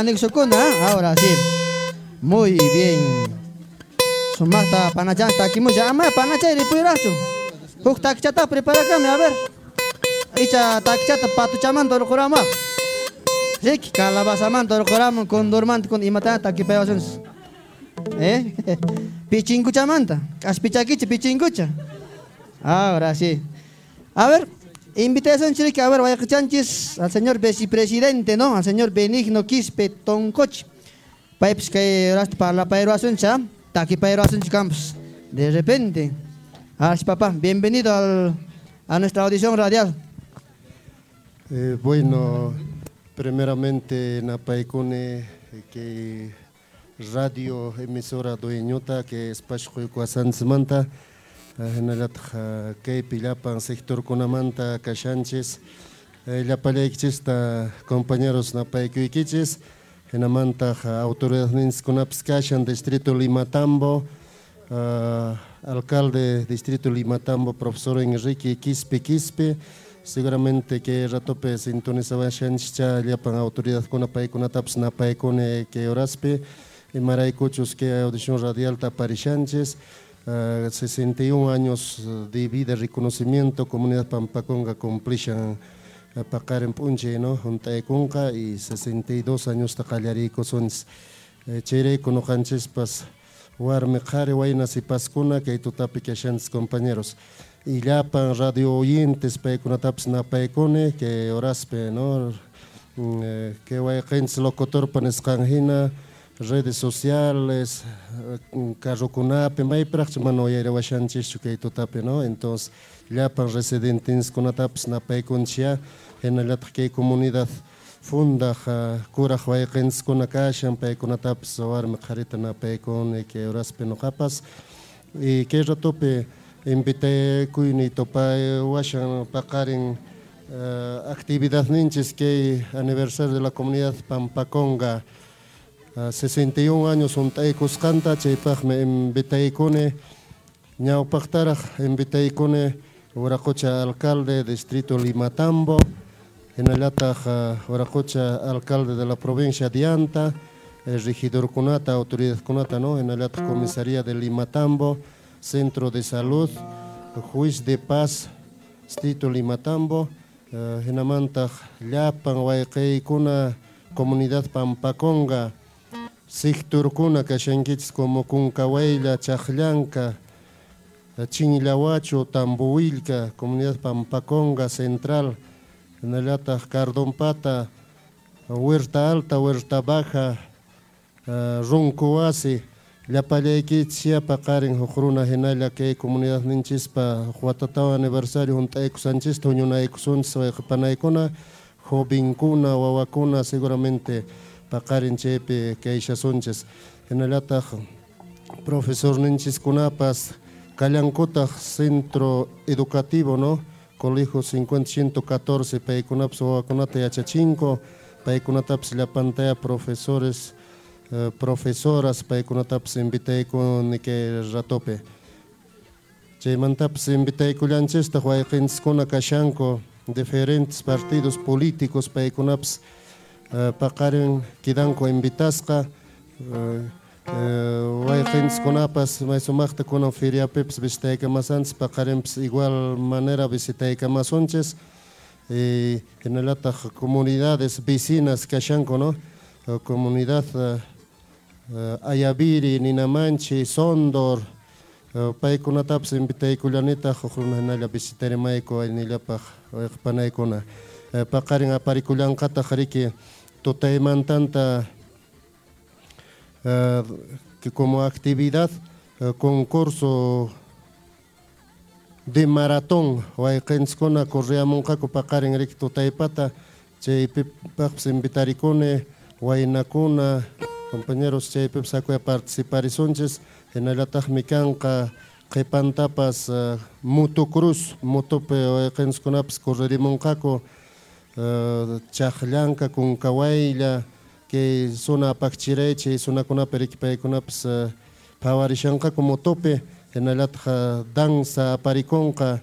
kawaylla llapan anexokuna. Ahora sí. Muy bien. Sumasta panachanta kimusha. Ama panachay ripurachu. Huk takchata preparacame, a ver. Icha takchata patuchamanto rukurama. Rick, calabazamanto rukurama con dormante con imatata kipewasunus. ¿Eh? Pichingucha manta. Aspichaquiche, pichingucha. Ahora sí. A ver, invitación chirique, a ver, vaya chanchis al señor vicepresidente, ¿no? Al señor Benigno Quispe Toncoch. Paips que rast para la pairo asuncha, taqui pairo asuncha campus. De repente. Ah, sí, papá, bienvenido al, a nuestra audición radial. Eh, bueno, primeramente Napaikune, eh, que radio emisora dueñota que es Pashkuikua Sansmanta, Genalat que pilapan sector Kunamanta Kashanches, Lapalekchista compañeros Napaikuikichis, Genamanta autoridad Ninskunaps Kashan, distrito Limatambo, ah, alcalde distrito Limatambo, profesor Enrique Quispe Quispe, seguramente que ratope sintonizaba shancha llapan autoridad kuna pay kuna taps na pay kune que oraspe. Y maray cuchos que audición radial taparishanches uh, 61 años de vida reconocimiento comunidad pampaconga completion uh, pakaren punche no junta kunka y 62 años taqallarico son uh, chere conojanches pas warme qhari wayna sipaskuna kay tutapi kashanchis compañeros. Y llapan radio oyentes paykunatapas napaykuni que horaspe no Mm, eh, que wayqinchis locutor panisqanhina redes sociales eh, carrokunapi maypraqcha mana uyarawashanchischu kay tutapi no entonces llapan residenteskunatapas napaykunchia hinallataq kay comunidad fundaq ah, kuraq wayqinchiskuna kashan paykunatapas warmi qarita napaykuni que horaspi noqapas y kay ratopi invitaykuyni topay washan paqarin uh, actividad ninchis que aniversario de la comunidad Pampaconga 61 años untaykus canta chaypaqmi invitaykuni ñawpaqtaraq invitaykuni Huaracocha alcalde distrito Limatambo hinallataq Huaracocha alcalde de la provincia de Anta eh, regidor kunata autoridad kunata no hinallataq comisaría de Limatambo centro de salud juiz de paz distrito Limatambo hinamantaq llapan wayqiykuna comunidad Pampaconga sectorkuna kashankichis como Kunkawaylla, Chaqllanka, Chinllawachu, Tambuwilka, comunidad Pampaconga Central, hinallataq Cardonpata, Huerta Alta, Huerta Baja, uh, Runkuwasi, llapallaykichis yapa qarin huk runa hinalla kay comunidad ninchispa watatawan aniversario juntaykusanchista huñunaykusunchis wayqipanaykuna jovenkuna wawakuna seguramente paqarin chaypi kayllasunchis hinallataq profesor ninchiskunapas kallankutaq centro educativo no colegio 5114 paykunapas wawakunata yachachinko paykunatapas llapantaya profesores eh, profesoras paykunatapas invitaykuni kay ratopi chaymantapas invitaykullanchistaq wayqinchiskuna kashanku diferentes partidos políticos paykunapas uh, paqarin kidanku invitasqa uh, uh, wayqinchikunapas may sumaqta kunan feriapipas visitaykamasanchis paqarinpas igual manera visitaykamasunchis y hinallataq comunidades vecinas kashanku no comunidad Ayaviri, Ninamanchi, Sondor, paykunatapas invitaykullanitaq huk runa hinalla visitarimayku aynillapaq wayqipanaykuna uh, paqarin aparikullanqataq riki tutaymantanta uh, que como actividad uh, concurso de maratón wayqinchiskuna corriamunqaku paqarin riki tutaypata chaypipaqpas invitarikuni waynakuna compañeros chaypipas sakuya participarisonchis hinallataqmi kanqa qipantapas uh, motocruz motopi wayqinchikunapas correrimunqaku uh, chaqllanka kunkawaylla kay zona apaqchiray chay zonakunapi riki paykunapas uh, phawarishanqaku motopi hinallataq uh, danza aparikunqa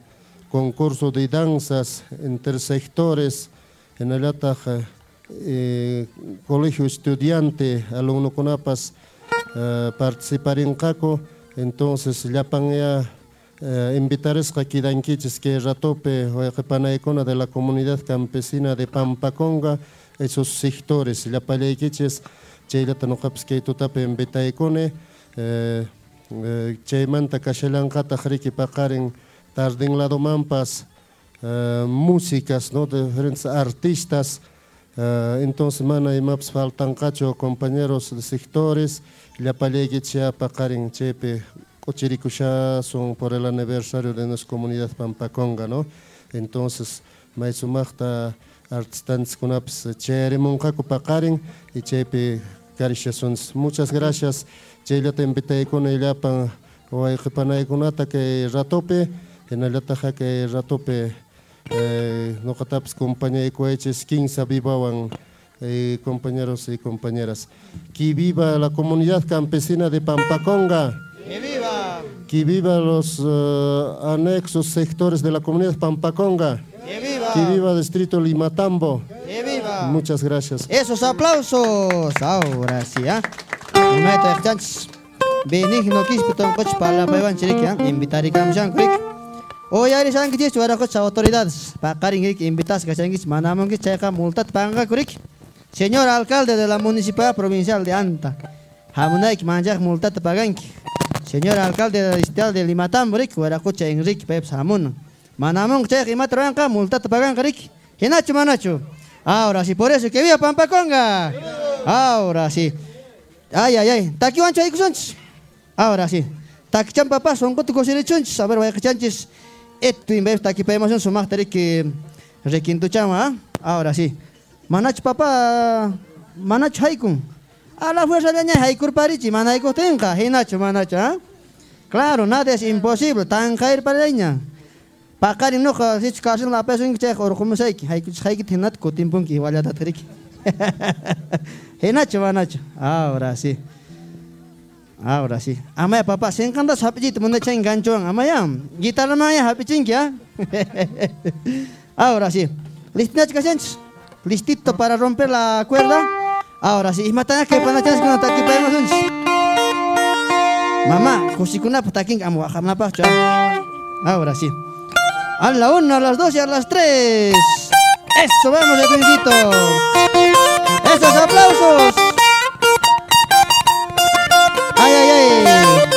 concurso de danzas entre sectores, en el ataque, eh, colegio estudiante, alumno conapas, eh, participar en CACO, entonces ya ya eh, invitarles a que danquiches que ratope o panaicona de la comunidad campesina de Pampaconga, esos sectores, ya palaiquiches, chaylata noqapas kay tutapi invitaykuni eh, eh, chaymanta kashalanqata qriki paqarin tardinladomanpas eh, músicas no de diferentes artistas eh, entonces mana imapas faltanqachu compañeros de sectores llapallaykicha paqarin chaypi son por el aniversario de nuestra comunidad Pampaconga no entonces may sumaqta artistanchikunapas chayarimunqaku paqarin y chaypi karishasons muchas gracias. Chaylata invitaykuna illapan wayqipanaykunata kay ratopi hinallataqa kay ratopi eh, noqatapas compañaykuaychis kinsa vivawan eh, compañeros y compañeras. Que viva la comunidad campesina de Pampaconga ¡Que viva! que viva los eh, anexos sectores de la comunidad Pampaconga ¡Que viva! que viva distrito Limatambo ¡Que viva! muchas gracias Esos aplausos. Ahora sí, ¿ah? Exchanges. Benigno kispiton coach para la paiwan chirik, ¿ah? Invitar y kamshan krik. Hoy hari sang kis suara coach autoridades. Pakaring krik invitas ke sang kis manamong kis ceka multat panga krik. Señor alcalde de la municipalidad provincial de Anta. Hamunaik manjak multat paganki. Señor alcalde del distrito de Limatam krik. Wara coach Enrique Peps Hamun. Manamong cek imat rangka multat pagang krik. Hinachu manachu. Ahora sí, por eso que viva Pampaconga. Ahora sí. Ay, ay, ay. Taki wancho kusanch. Ahora sí. Taki chan papá son kotu kosiri chunch. A ver, vaya que chanchis. Esto en vez pa son sumak tari que requinto chama. ¿ah? Ahora sí. Manach papá. Manach haikun. A la fuerza de aña haikur parichi. Manaico tenka. Hinacho manacho, ¿ah? Claro, nada es imposible. Tan caer para ella. Pakarin no ka sich kasin la peso ingi chek or kumu saiki hay hay ki tinat ko timpun ki wala ta trik henacho wanacho ahora sí ahora sí amaya papá sen kanda sapi tu munda chen gancho amaya gitar maya happy chin ya ahora sí listinach kasens listito para romper la cuerda ahora sí matanya que pana chance kuna taki pa mas mamá kusikuna pataking amu akam na pa ahora sí a la una, a las dos y a las tres. Eso, vamos, de felicito. Esos aplausos. Ay, ay, ay.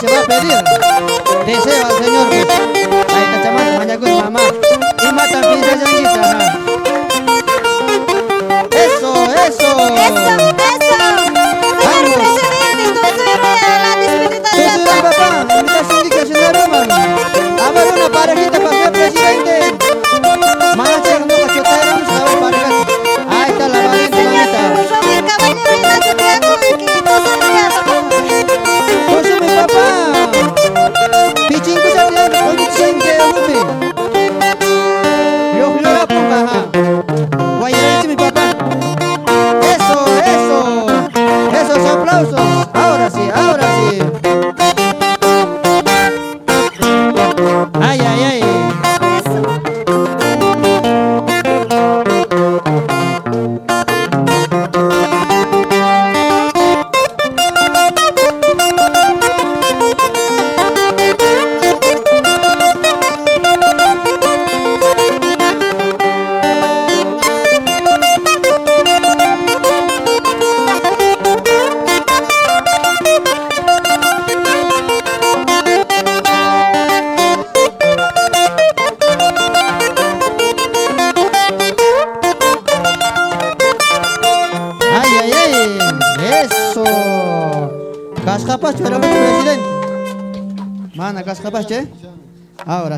coba pedir deseo al Señor. Baik kacamata, hanya mama. Ima tapi janji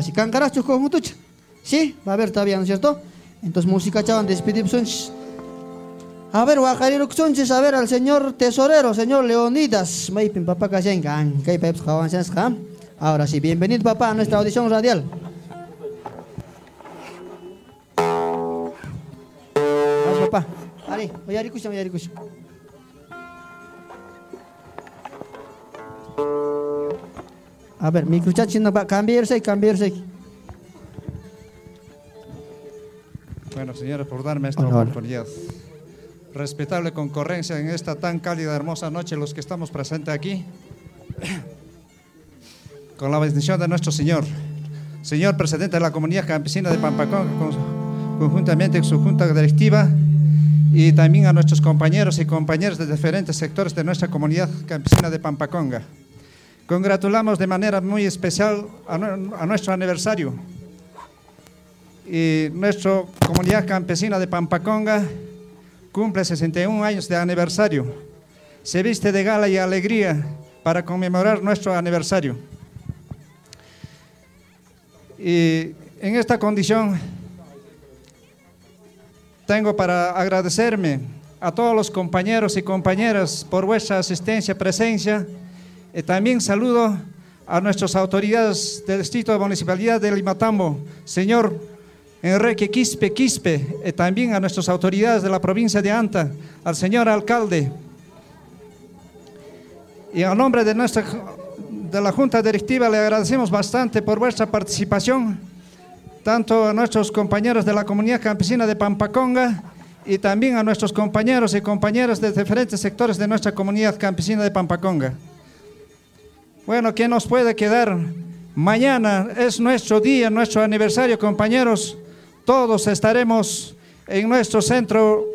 Ahora, si cancaracho con mutucha. Sí, va a haber todavía, ¿no es cierto? Entonces, música chavan, despedimos. A ver, Huacariro Xunchis, a ver al señor tesorero, señor Leonidas. Maypin, papá, Kashengan. ¿Qué peps, Kawansenska? Ahora sí, bienvenido, papá, a nuestra audición radial. Vamos, papá. Ari, oye, Ari, A ver, mi escuchachina va a cambiarse, cambiarse. Bueno, señores, por darme esta hola. oportunidad. Respetable concurrencia en esta tan cálida, hermosa noche, los que estamos presentes aquí, con la bendición de nuestro Señor. Señor presidente de la comunidad campesina de Pampacón, con- conjuntamente con su junta directiva, y también a nuestros compañeros y compañeras de diferentes sectores de nuestra comunidad campesina de Pampaconga. Congratulamos de manera muy especial a, nue- a nuestro aniversario y nuestra comunidad campesina de Pampaconga cumple 61 años de aniversario. Se viste de gala y alegría para conmemorar nuestro aniversario. Y en esta condición tengo para agradecerme a todos los compañeros y compañeras por vuestra asistencia, presencia. Y también saludo a nuestras autoridades del Distrito de Municipalidad de Limatambo, señor Enrique Quispe Quispe, y también a nuestras autoridades de la provincia de Anta, al señor alcalde. Y a nombre de, nuestra, de la Junta Directiva le agradecemos bastante por vuestra participación, tanto a nuestros compañeros de la comunidad campesina de Pampaconga y también a nuestros compañeros y compañeras de diferentes sectores de nuestra comunidad campesina de Pampaconga. Bueno, ¿qué nos puede quedar? Mañana es nuestro día, nuestro aniversario, compañeros. Todos estaremos en nuestro centro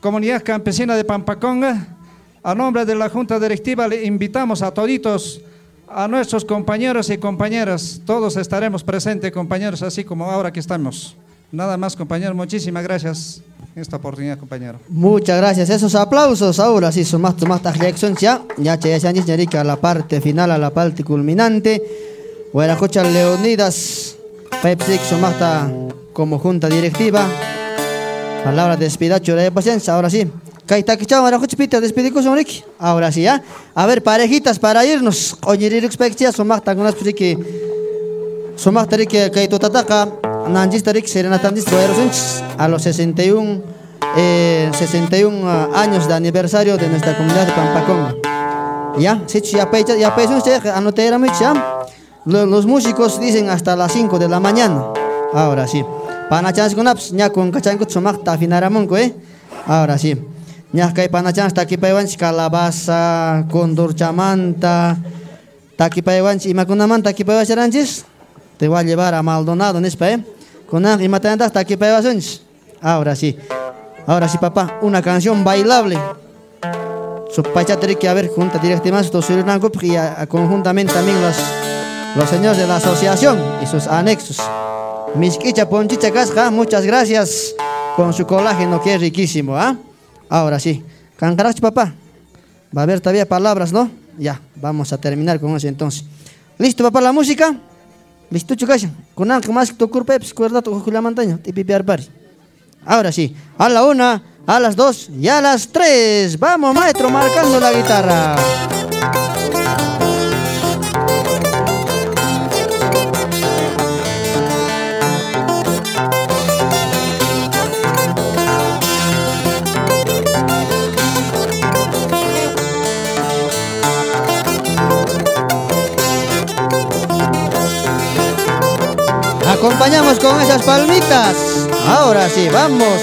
Comunidad Campesina de Pampaconga. A nombre de la Junta Directiva le invitamos a toditos, a nuestros compañeros y compañeras. Todos estaremos presentes, compañeros, así como ahora que estamos. Nada más, compañeros. Muchísimas gracias esta oportunidad, compañero. Muchas gracias. Esos aplausos ahora sí son más, más reacción ya. Ya ya ya a la parte final, a la parte culminante. Bueno, escucha Leonidas, Pepsi, son más como junta directiva. Palabra de despidacho de paciencia, ahora sí. Kaita que chao, ahora son Ricky. Ahora sí, ¿ya? A ver, parejitas para irnos. Oye, Rixpectia, son más con las que son más que Kaito Tataka. Nanjis Tarik Serenatandis Tuerosunch a los 61, eh, 61 ah, años de aniversario de nuestra comunidad de Pampaconga. Ya, sí, ya ya anotera. Los, músicos dicen hasta las 5 de la mañana. Ahora sí. Panachans con aps, ya con cachan con somak ta finaramonco, eh. Ahora sí. Ya que panachans ta aquí paiwan calabaza, condor chamanta, ta aquí paiwan y macunaman ta aquí paiwan charanchis. Te voy a llevar a Maldonado, ¿no es eh? Con y matando hasta aquí paiwan Ahora sí. Ahora sí, papá, una canción bailable. Su tiene que haber junta directamente y conjuntamente también los, los señores de la asociación y sus anexos. Misquicha Ponchicha Casca, muchas gracias con su colágeno que es riquísimo, ¿ah? Ahora sí, Cancaracho papá, va a haber todavía palabras, ¿no? Ya, vamos a terminar con eso entonces. ¿Listo papá la música? ¿Listo chicas? Con algo más que tu curpe, pues cuerda tu Julia Montaña, te pipiar pari. Ahora sí, a la una, a las dos y a las tres. Vamos maestro, marcando la guitarra. Acompañamos con esas palmitas. Ahora sí, vamos.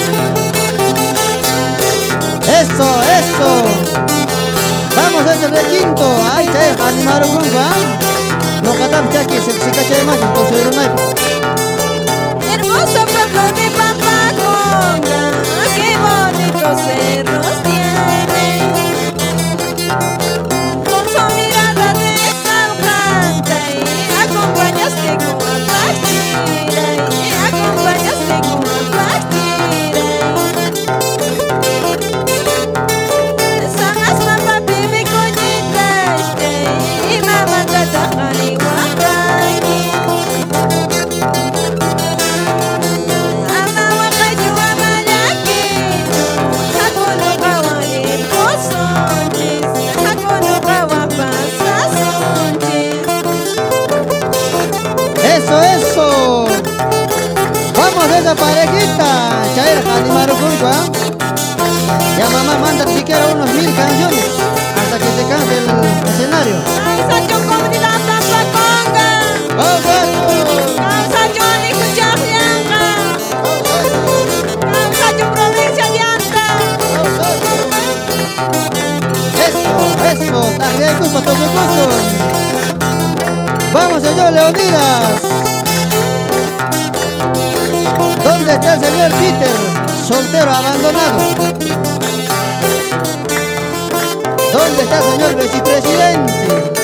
Eso, eso. Vamos a ese requinto. Ahí está, animaron con No catamos aquí, se cacha de más, entonces no hay. Hermoso pueblo de Pampaconga, qué bonitos cerros Vamos, señor Leonidas. ¿Dónde está el señor Peter? Soltero abandonado. ¿Dónde está el señor vicepresidente?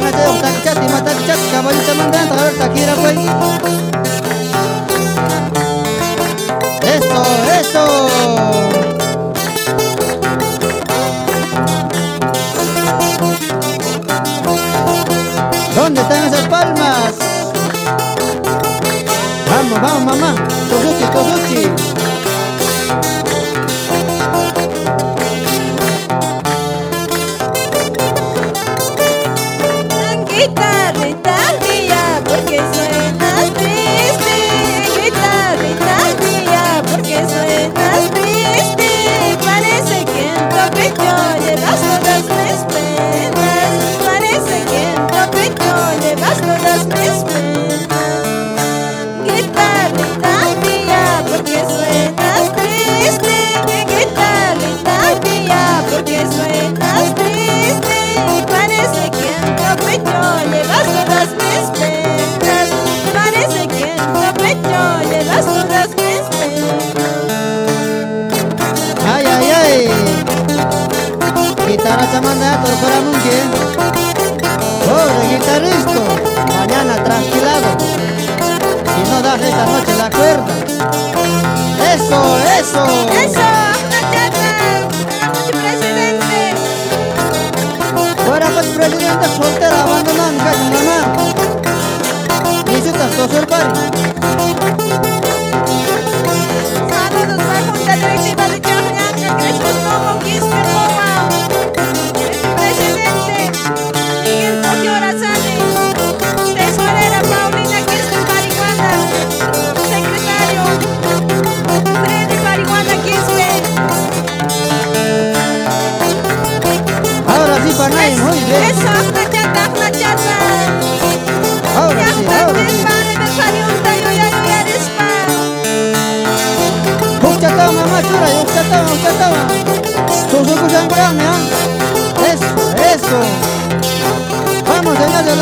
A ver, panate, un taquichati, mataquichati, caballita mandando, a ver, taquira, pues. Eso, eso. ¿Dónde están esas palmas? Vamos, vamos, mamá. Chamanda, torpora munque. Pobre guitarrista. Mañana tranquilado. Si no das esta noche la cuerda. Eso, eso. Eso, presidente. Fuera pues presidente soltera abandonando casi mamá. Necesitas dos el pari.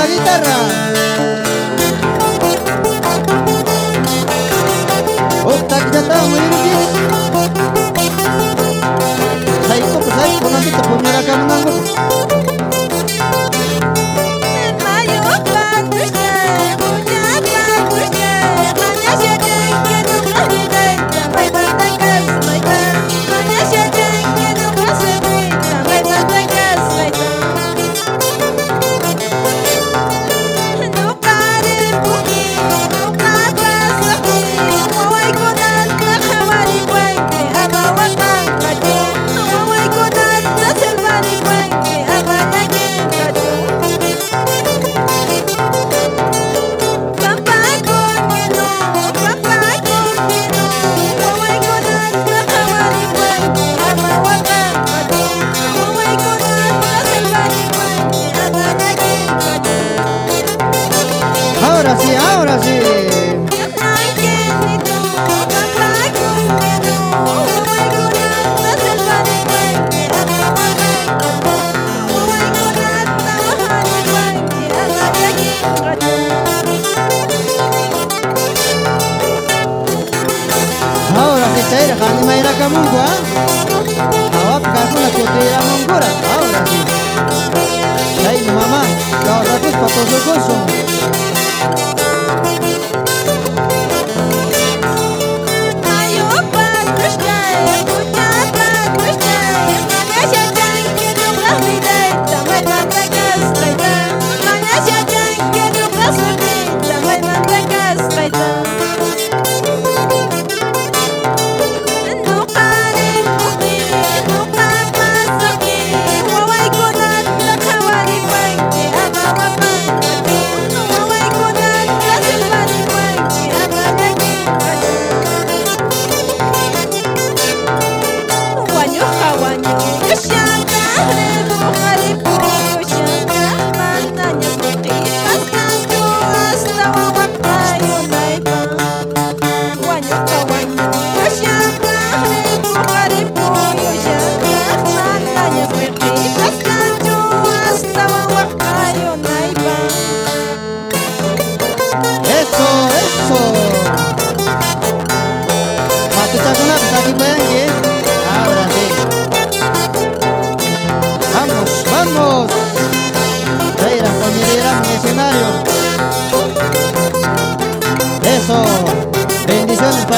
guitarra. Otak jatah mengiringi. Saya kok saya pernah kita pemirsa kamu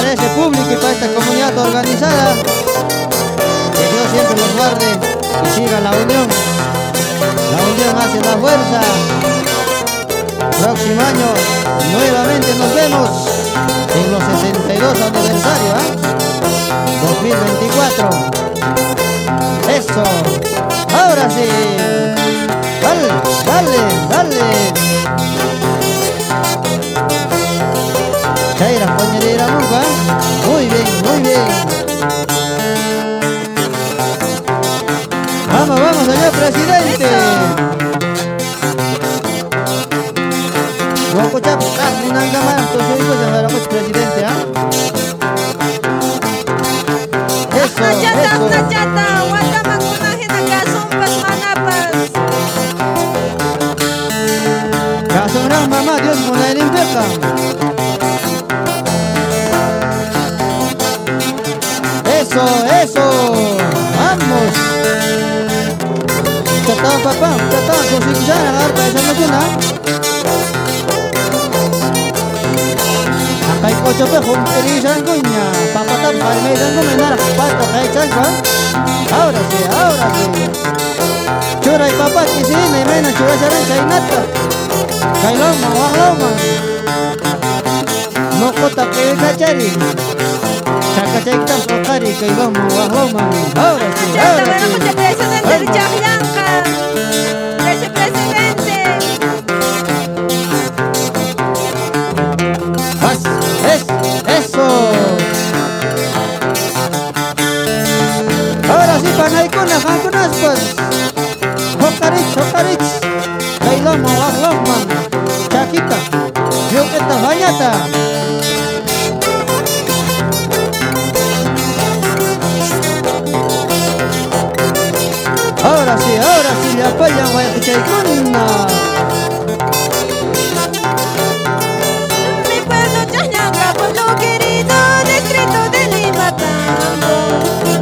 para ese público y para esta comunidad organizada. Que Dios siempre los guarde y siga la unión. La unión hace la fuerza. Próximo año nuevamente nos vemos en los 62 aniversario, ¿ah? 2024. Eso. Ahora sí. Dale, dale, dale. Chaira, coñerera, nunca. Muy bien, muy bien. Vamos, vamos, señor presidente. Chap, ah, ni nanga más, entonces ya éramos presidente, ¿ah? Eso, eso. Kasongrang mama, Dios. Eso. Vamos. Tata papá, tata, kosik jana, arpa, esa maguna. Kay kocho pe hum elisan kunya, papatap palme dan ko menar pato kay changka. Ahora sí, ahora sí. Churay papat kisi na mena churay saran kay nata. Kay loma, wah loma. Moko ta kay kachari. Chaka chay tam kokari kay loma, wah loma. Ahora sí, ahora sí. Vas, es, eso. Ahora sí, panay ko na kankunas. Hokarich, hokarich. Kailama, wahlama. Chakita. Yukita, ahora sí, ahora sí le apoyan Guayaquichaicunda. Recuerdo Chañanga, pueblo querido, distrito de Lima, Tambo.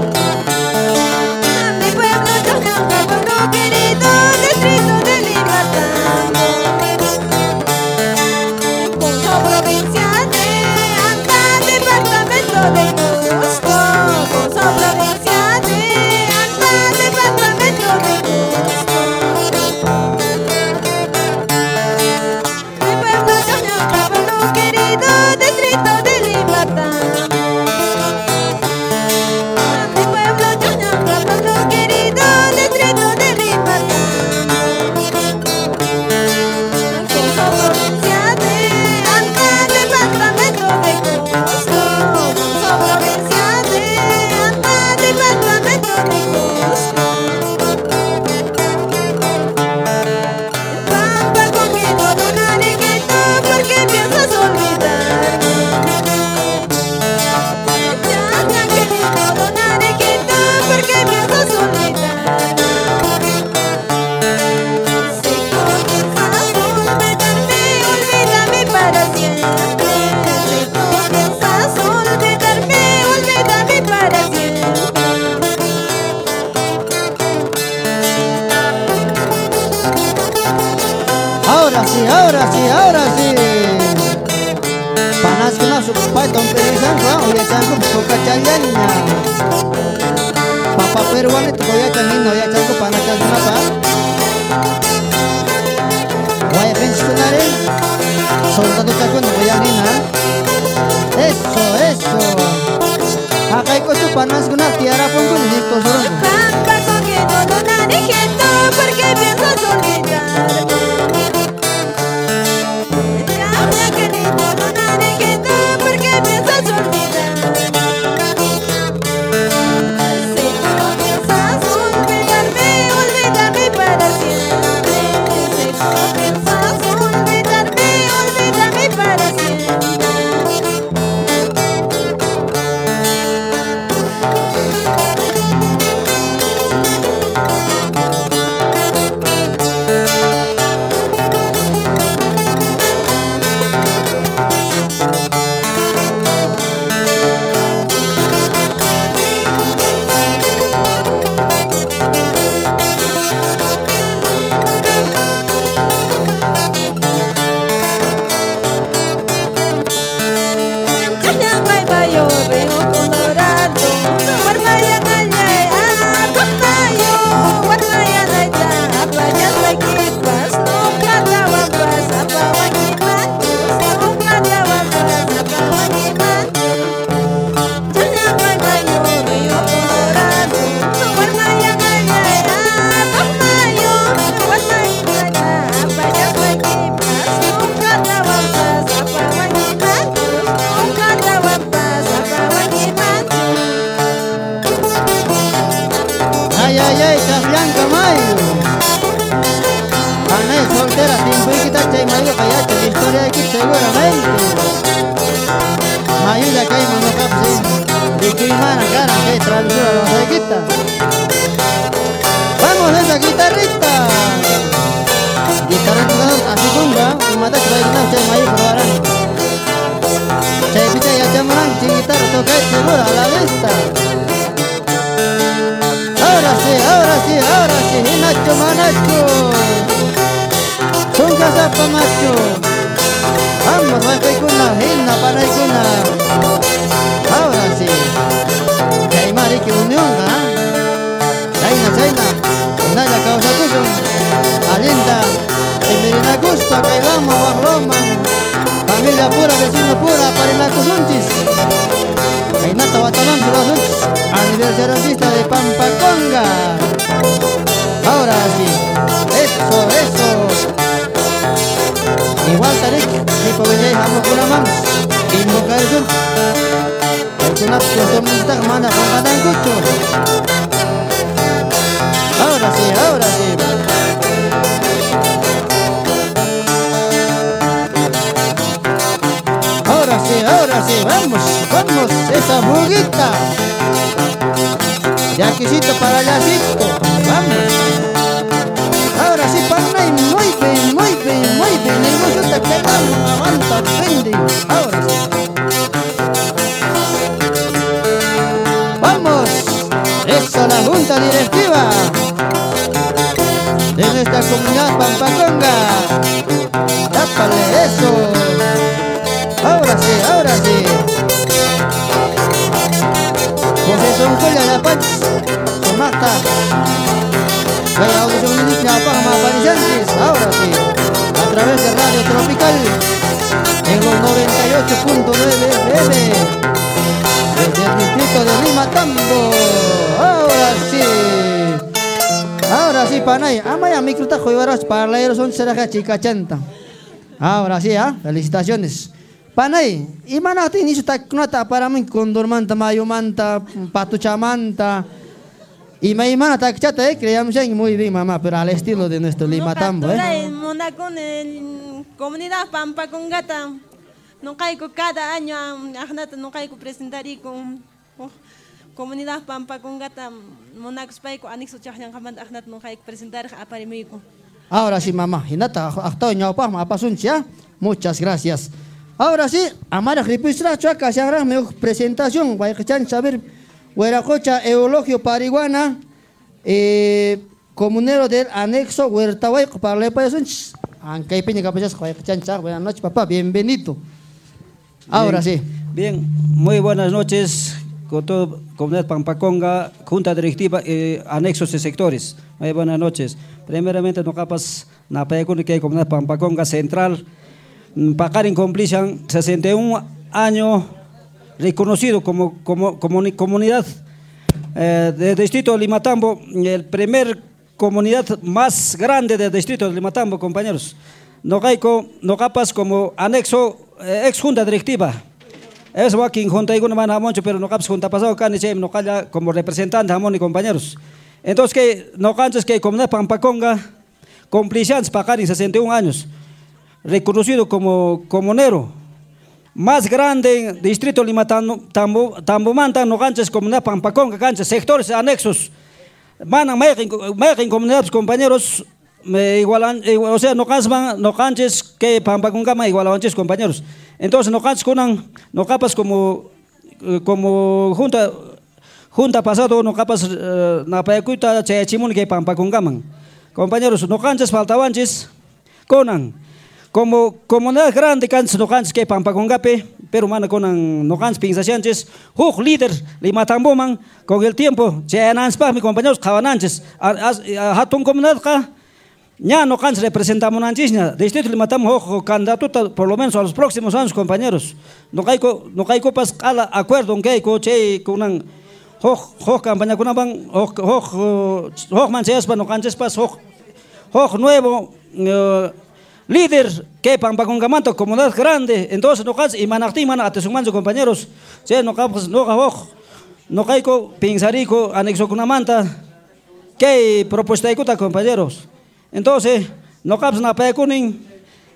cachanta. Ahora sí, ¿ah? ¿eh? Felicitaciones. Panay, y manate inicio ta kunata para mí con dormanta, mayumanta, patuchamanta. Y me imana ta chata, eh, creíamos muy bien, mamá, pero al estilo de nuestro Limatambo, eh. con el comunidad Pampa con gata. No caigo cada año, ajnata, no caigo presentar y con comunidad Pampa con gata, monacos paico, anexo chajnan jamás, ajnata, no caigo presentar a parimico. Ahora sí, mamá. Hinata, hasta ñaupa, apa sunchia. ¿ah? Muchas gracias. Ahora sí, amara ripistra chuaca, se hará mi presentación. Guayachan, saber, hueracocha, eulogio, pariguana, eh, comunero del anexo, huertahuay, parlepa, es Aunque peña capachas, guayachan, buenas noches, papá, bienvenido. Ahora bien, sí. Bien, muy buenas noches con toda comunidad Pampaconga, Junta Directiva y anexos de sectores. Muy buenas noches. Primeramente, no capas, na que hay comunidad Pampaconga Central, mm, Pacarin complichan 61 años reconocido como, como, comuni- comunidad eh, del distrito de Limatambo, el primer comunidad más grande del distrito de Limatambo, compañeros. Nogaico, Nogapas como anexo, eh, ex junta directiva. Es walking junta y mana amoncho, pero no capas junta pasado can y no calla como representante amón y compañeros. Entonces que no canches que comunidad Pampaconga, complicantes pagar en 61 años, reconocido como comunero, más grande distrito Lima Tambo, Tambo, Tambomanta, no canches comunidad Pampaconga, canches, sectores anexos. Van a en comunidades compañeros, me igualan, igual- o sea, no canches, no canches que Pampaconga me igualan compañeros. Entonces no canches con no capas como eh, como junta junta pasado no capas eh, na payacuita che chimun que Pampaconga man. Compañeros, no canches faltabanches conan como comunidad grande canches no canches que Pampacongape, pero mana conan no canches pinsacianches, huk líder lima tamboman con el tiempo, che ananspa mi compañeros kawananches, hatun comunidad ka Ya no canses representamos Nanchishna, distrito limatamos ojo candidato por lo menos a los próximos años, compañeros. No hay no hay copas ala acuerdo en que coche con un hoch campaña con un hoch hoch hoch manchas no canses hoch hoch nuevo eh, líder que pampa con gamanto comunidad grande, entonces no canses y manachti mana atesumanzo compañeros. Sí, no capas no hoch no hay co pinsarico anexo con una manta. ¿Qué propuesta hay compañeros? Entonces, no caps na pekunin,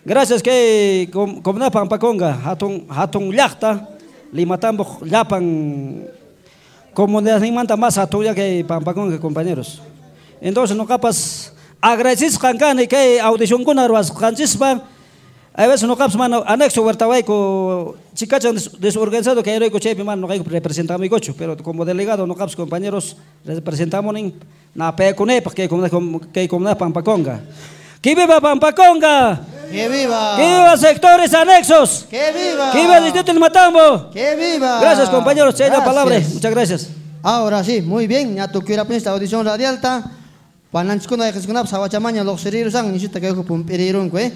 gracias que como na pampaconga, hatun hatun llakta, limatambo llapan comunidad ni manta más hatuya que pampaconga, compañeros. Entonces, no capas agradeces cancane que audición con arwas cancispa, a veces no caps mano anexo huertawaico, chicacha desorganizado que heroico chepe man no hay representamos mi cocho, pero como delegado no caps compañeros representamos en na pecune porque como que como na pampaconga. ¡Que viva Pampaconga! ¡Que viva! ¡Que viva sectores anexos! ¡Que viva! ¡Que viva el distrito del Matambo! ¡Que viva! Gracias compañeros, se la palabra. Muchas gracias. Ahora sí, muy bien. Ya tu quiera esta audición radial ta. Pananchkuna de Jeskunap, Sawachamaña, los seriros sang, nisita que ojo pumperirun kwe.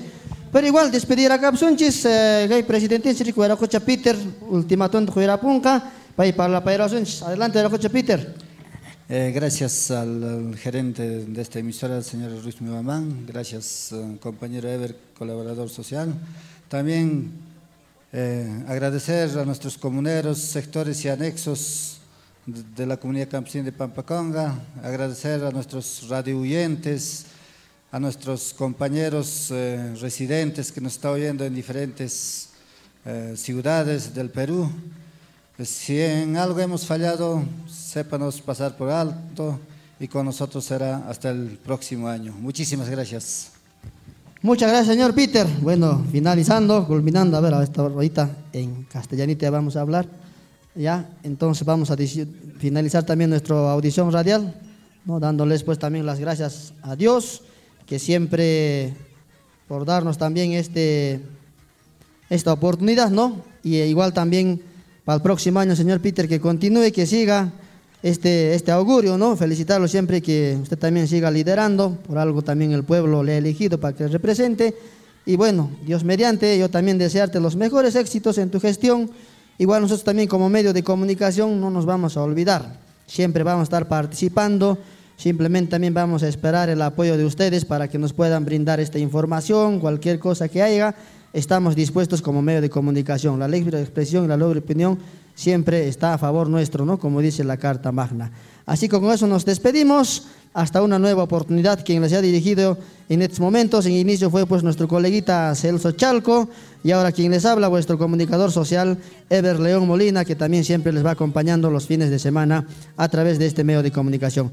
Pero igual, despedir a Capsunchis, gay presidente, si recuerda cocha Peter, ultimatum de Juera Punca, para para la pairación. Adelante, la cocha Peter. Eh, gracias al, al gerente de esta emisora, el señor Ruiz Mibamán. Gracias, eh, compañero Ever, colaborador social. También eh, agradecer a nuestros comuneros, sectores y anexos de, de la comunidad campesina de Pampaconga. Agradecer a nuestros radioyentes, a nuestros compañeros eh, residentes que nos están oyendo en diferentes eh, ciudades del Perú. Pues, si en algo hemos fallado, sépanos pasar por alto y con nosotros será hasta el próximo año. Muchísimas gracias. Muchas gracias, señor Peter. Bueno, finalizando, culminando, a ver, esta ahorita en castellanita vamos a hablar. Ya, entonces vamos a finalizar también nuestra audición radial, ¿no? dándoles pues también las gracias a Dios, que siempre por darnos también este, esta oportunidad, ¿no? Y igual también para el próximo año, señor Peter, que continúe, que siga este, este augurio, ¿no? Felicitarlo siempre que usted también siga liderando, por algo también el pueblo le ha elegido para que represente. Y bueno, Dios mediante, yo también desearte los mejores éxitos en tu gestión. Igual nosotros también como medio de comunicación no nos vamos a olvidar. Siempre vamos a estar participando. Simplemente también vamos a esperar el apoyo de ustedes para que nos puedan brindar esta información, cualquier cosa que haya. Estamos dispuestos como medio de comunicación. La libre expresión y la libre opinión siempre está a favor nuestro, ¿no? Como dice la Carta Magna. Así que con eso nos despedimos. Hasta una nueva oportunidad. Quien les ha dirigido en estos momentos, en inicio fue pues nuestro coleguita Celso Chalco y ahora quien les habla, vuestro comunicador social Ever León Molina, que también siempre les va acompañando los fines de semana a través de este medio de comunicación.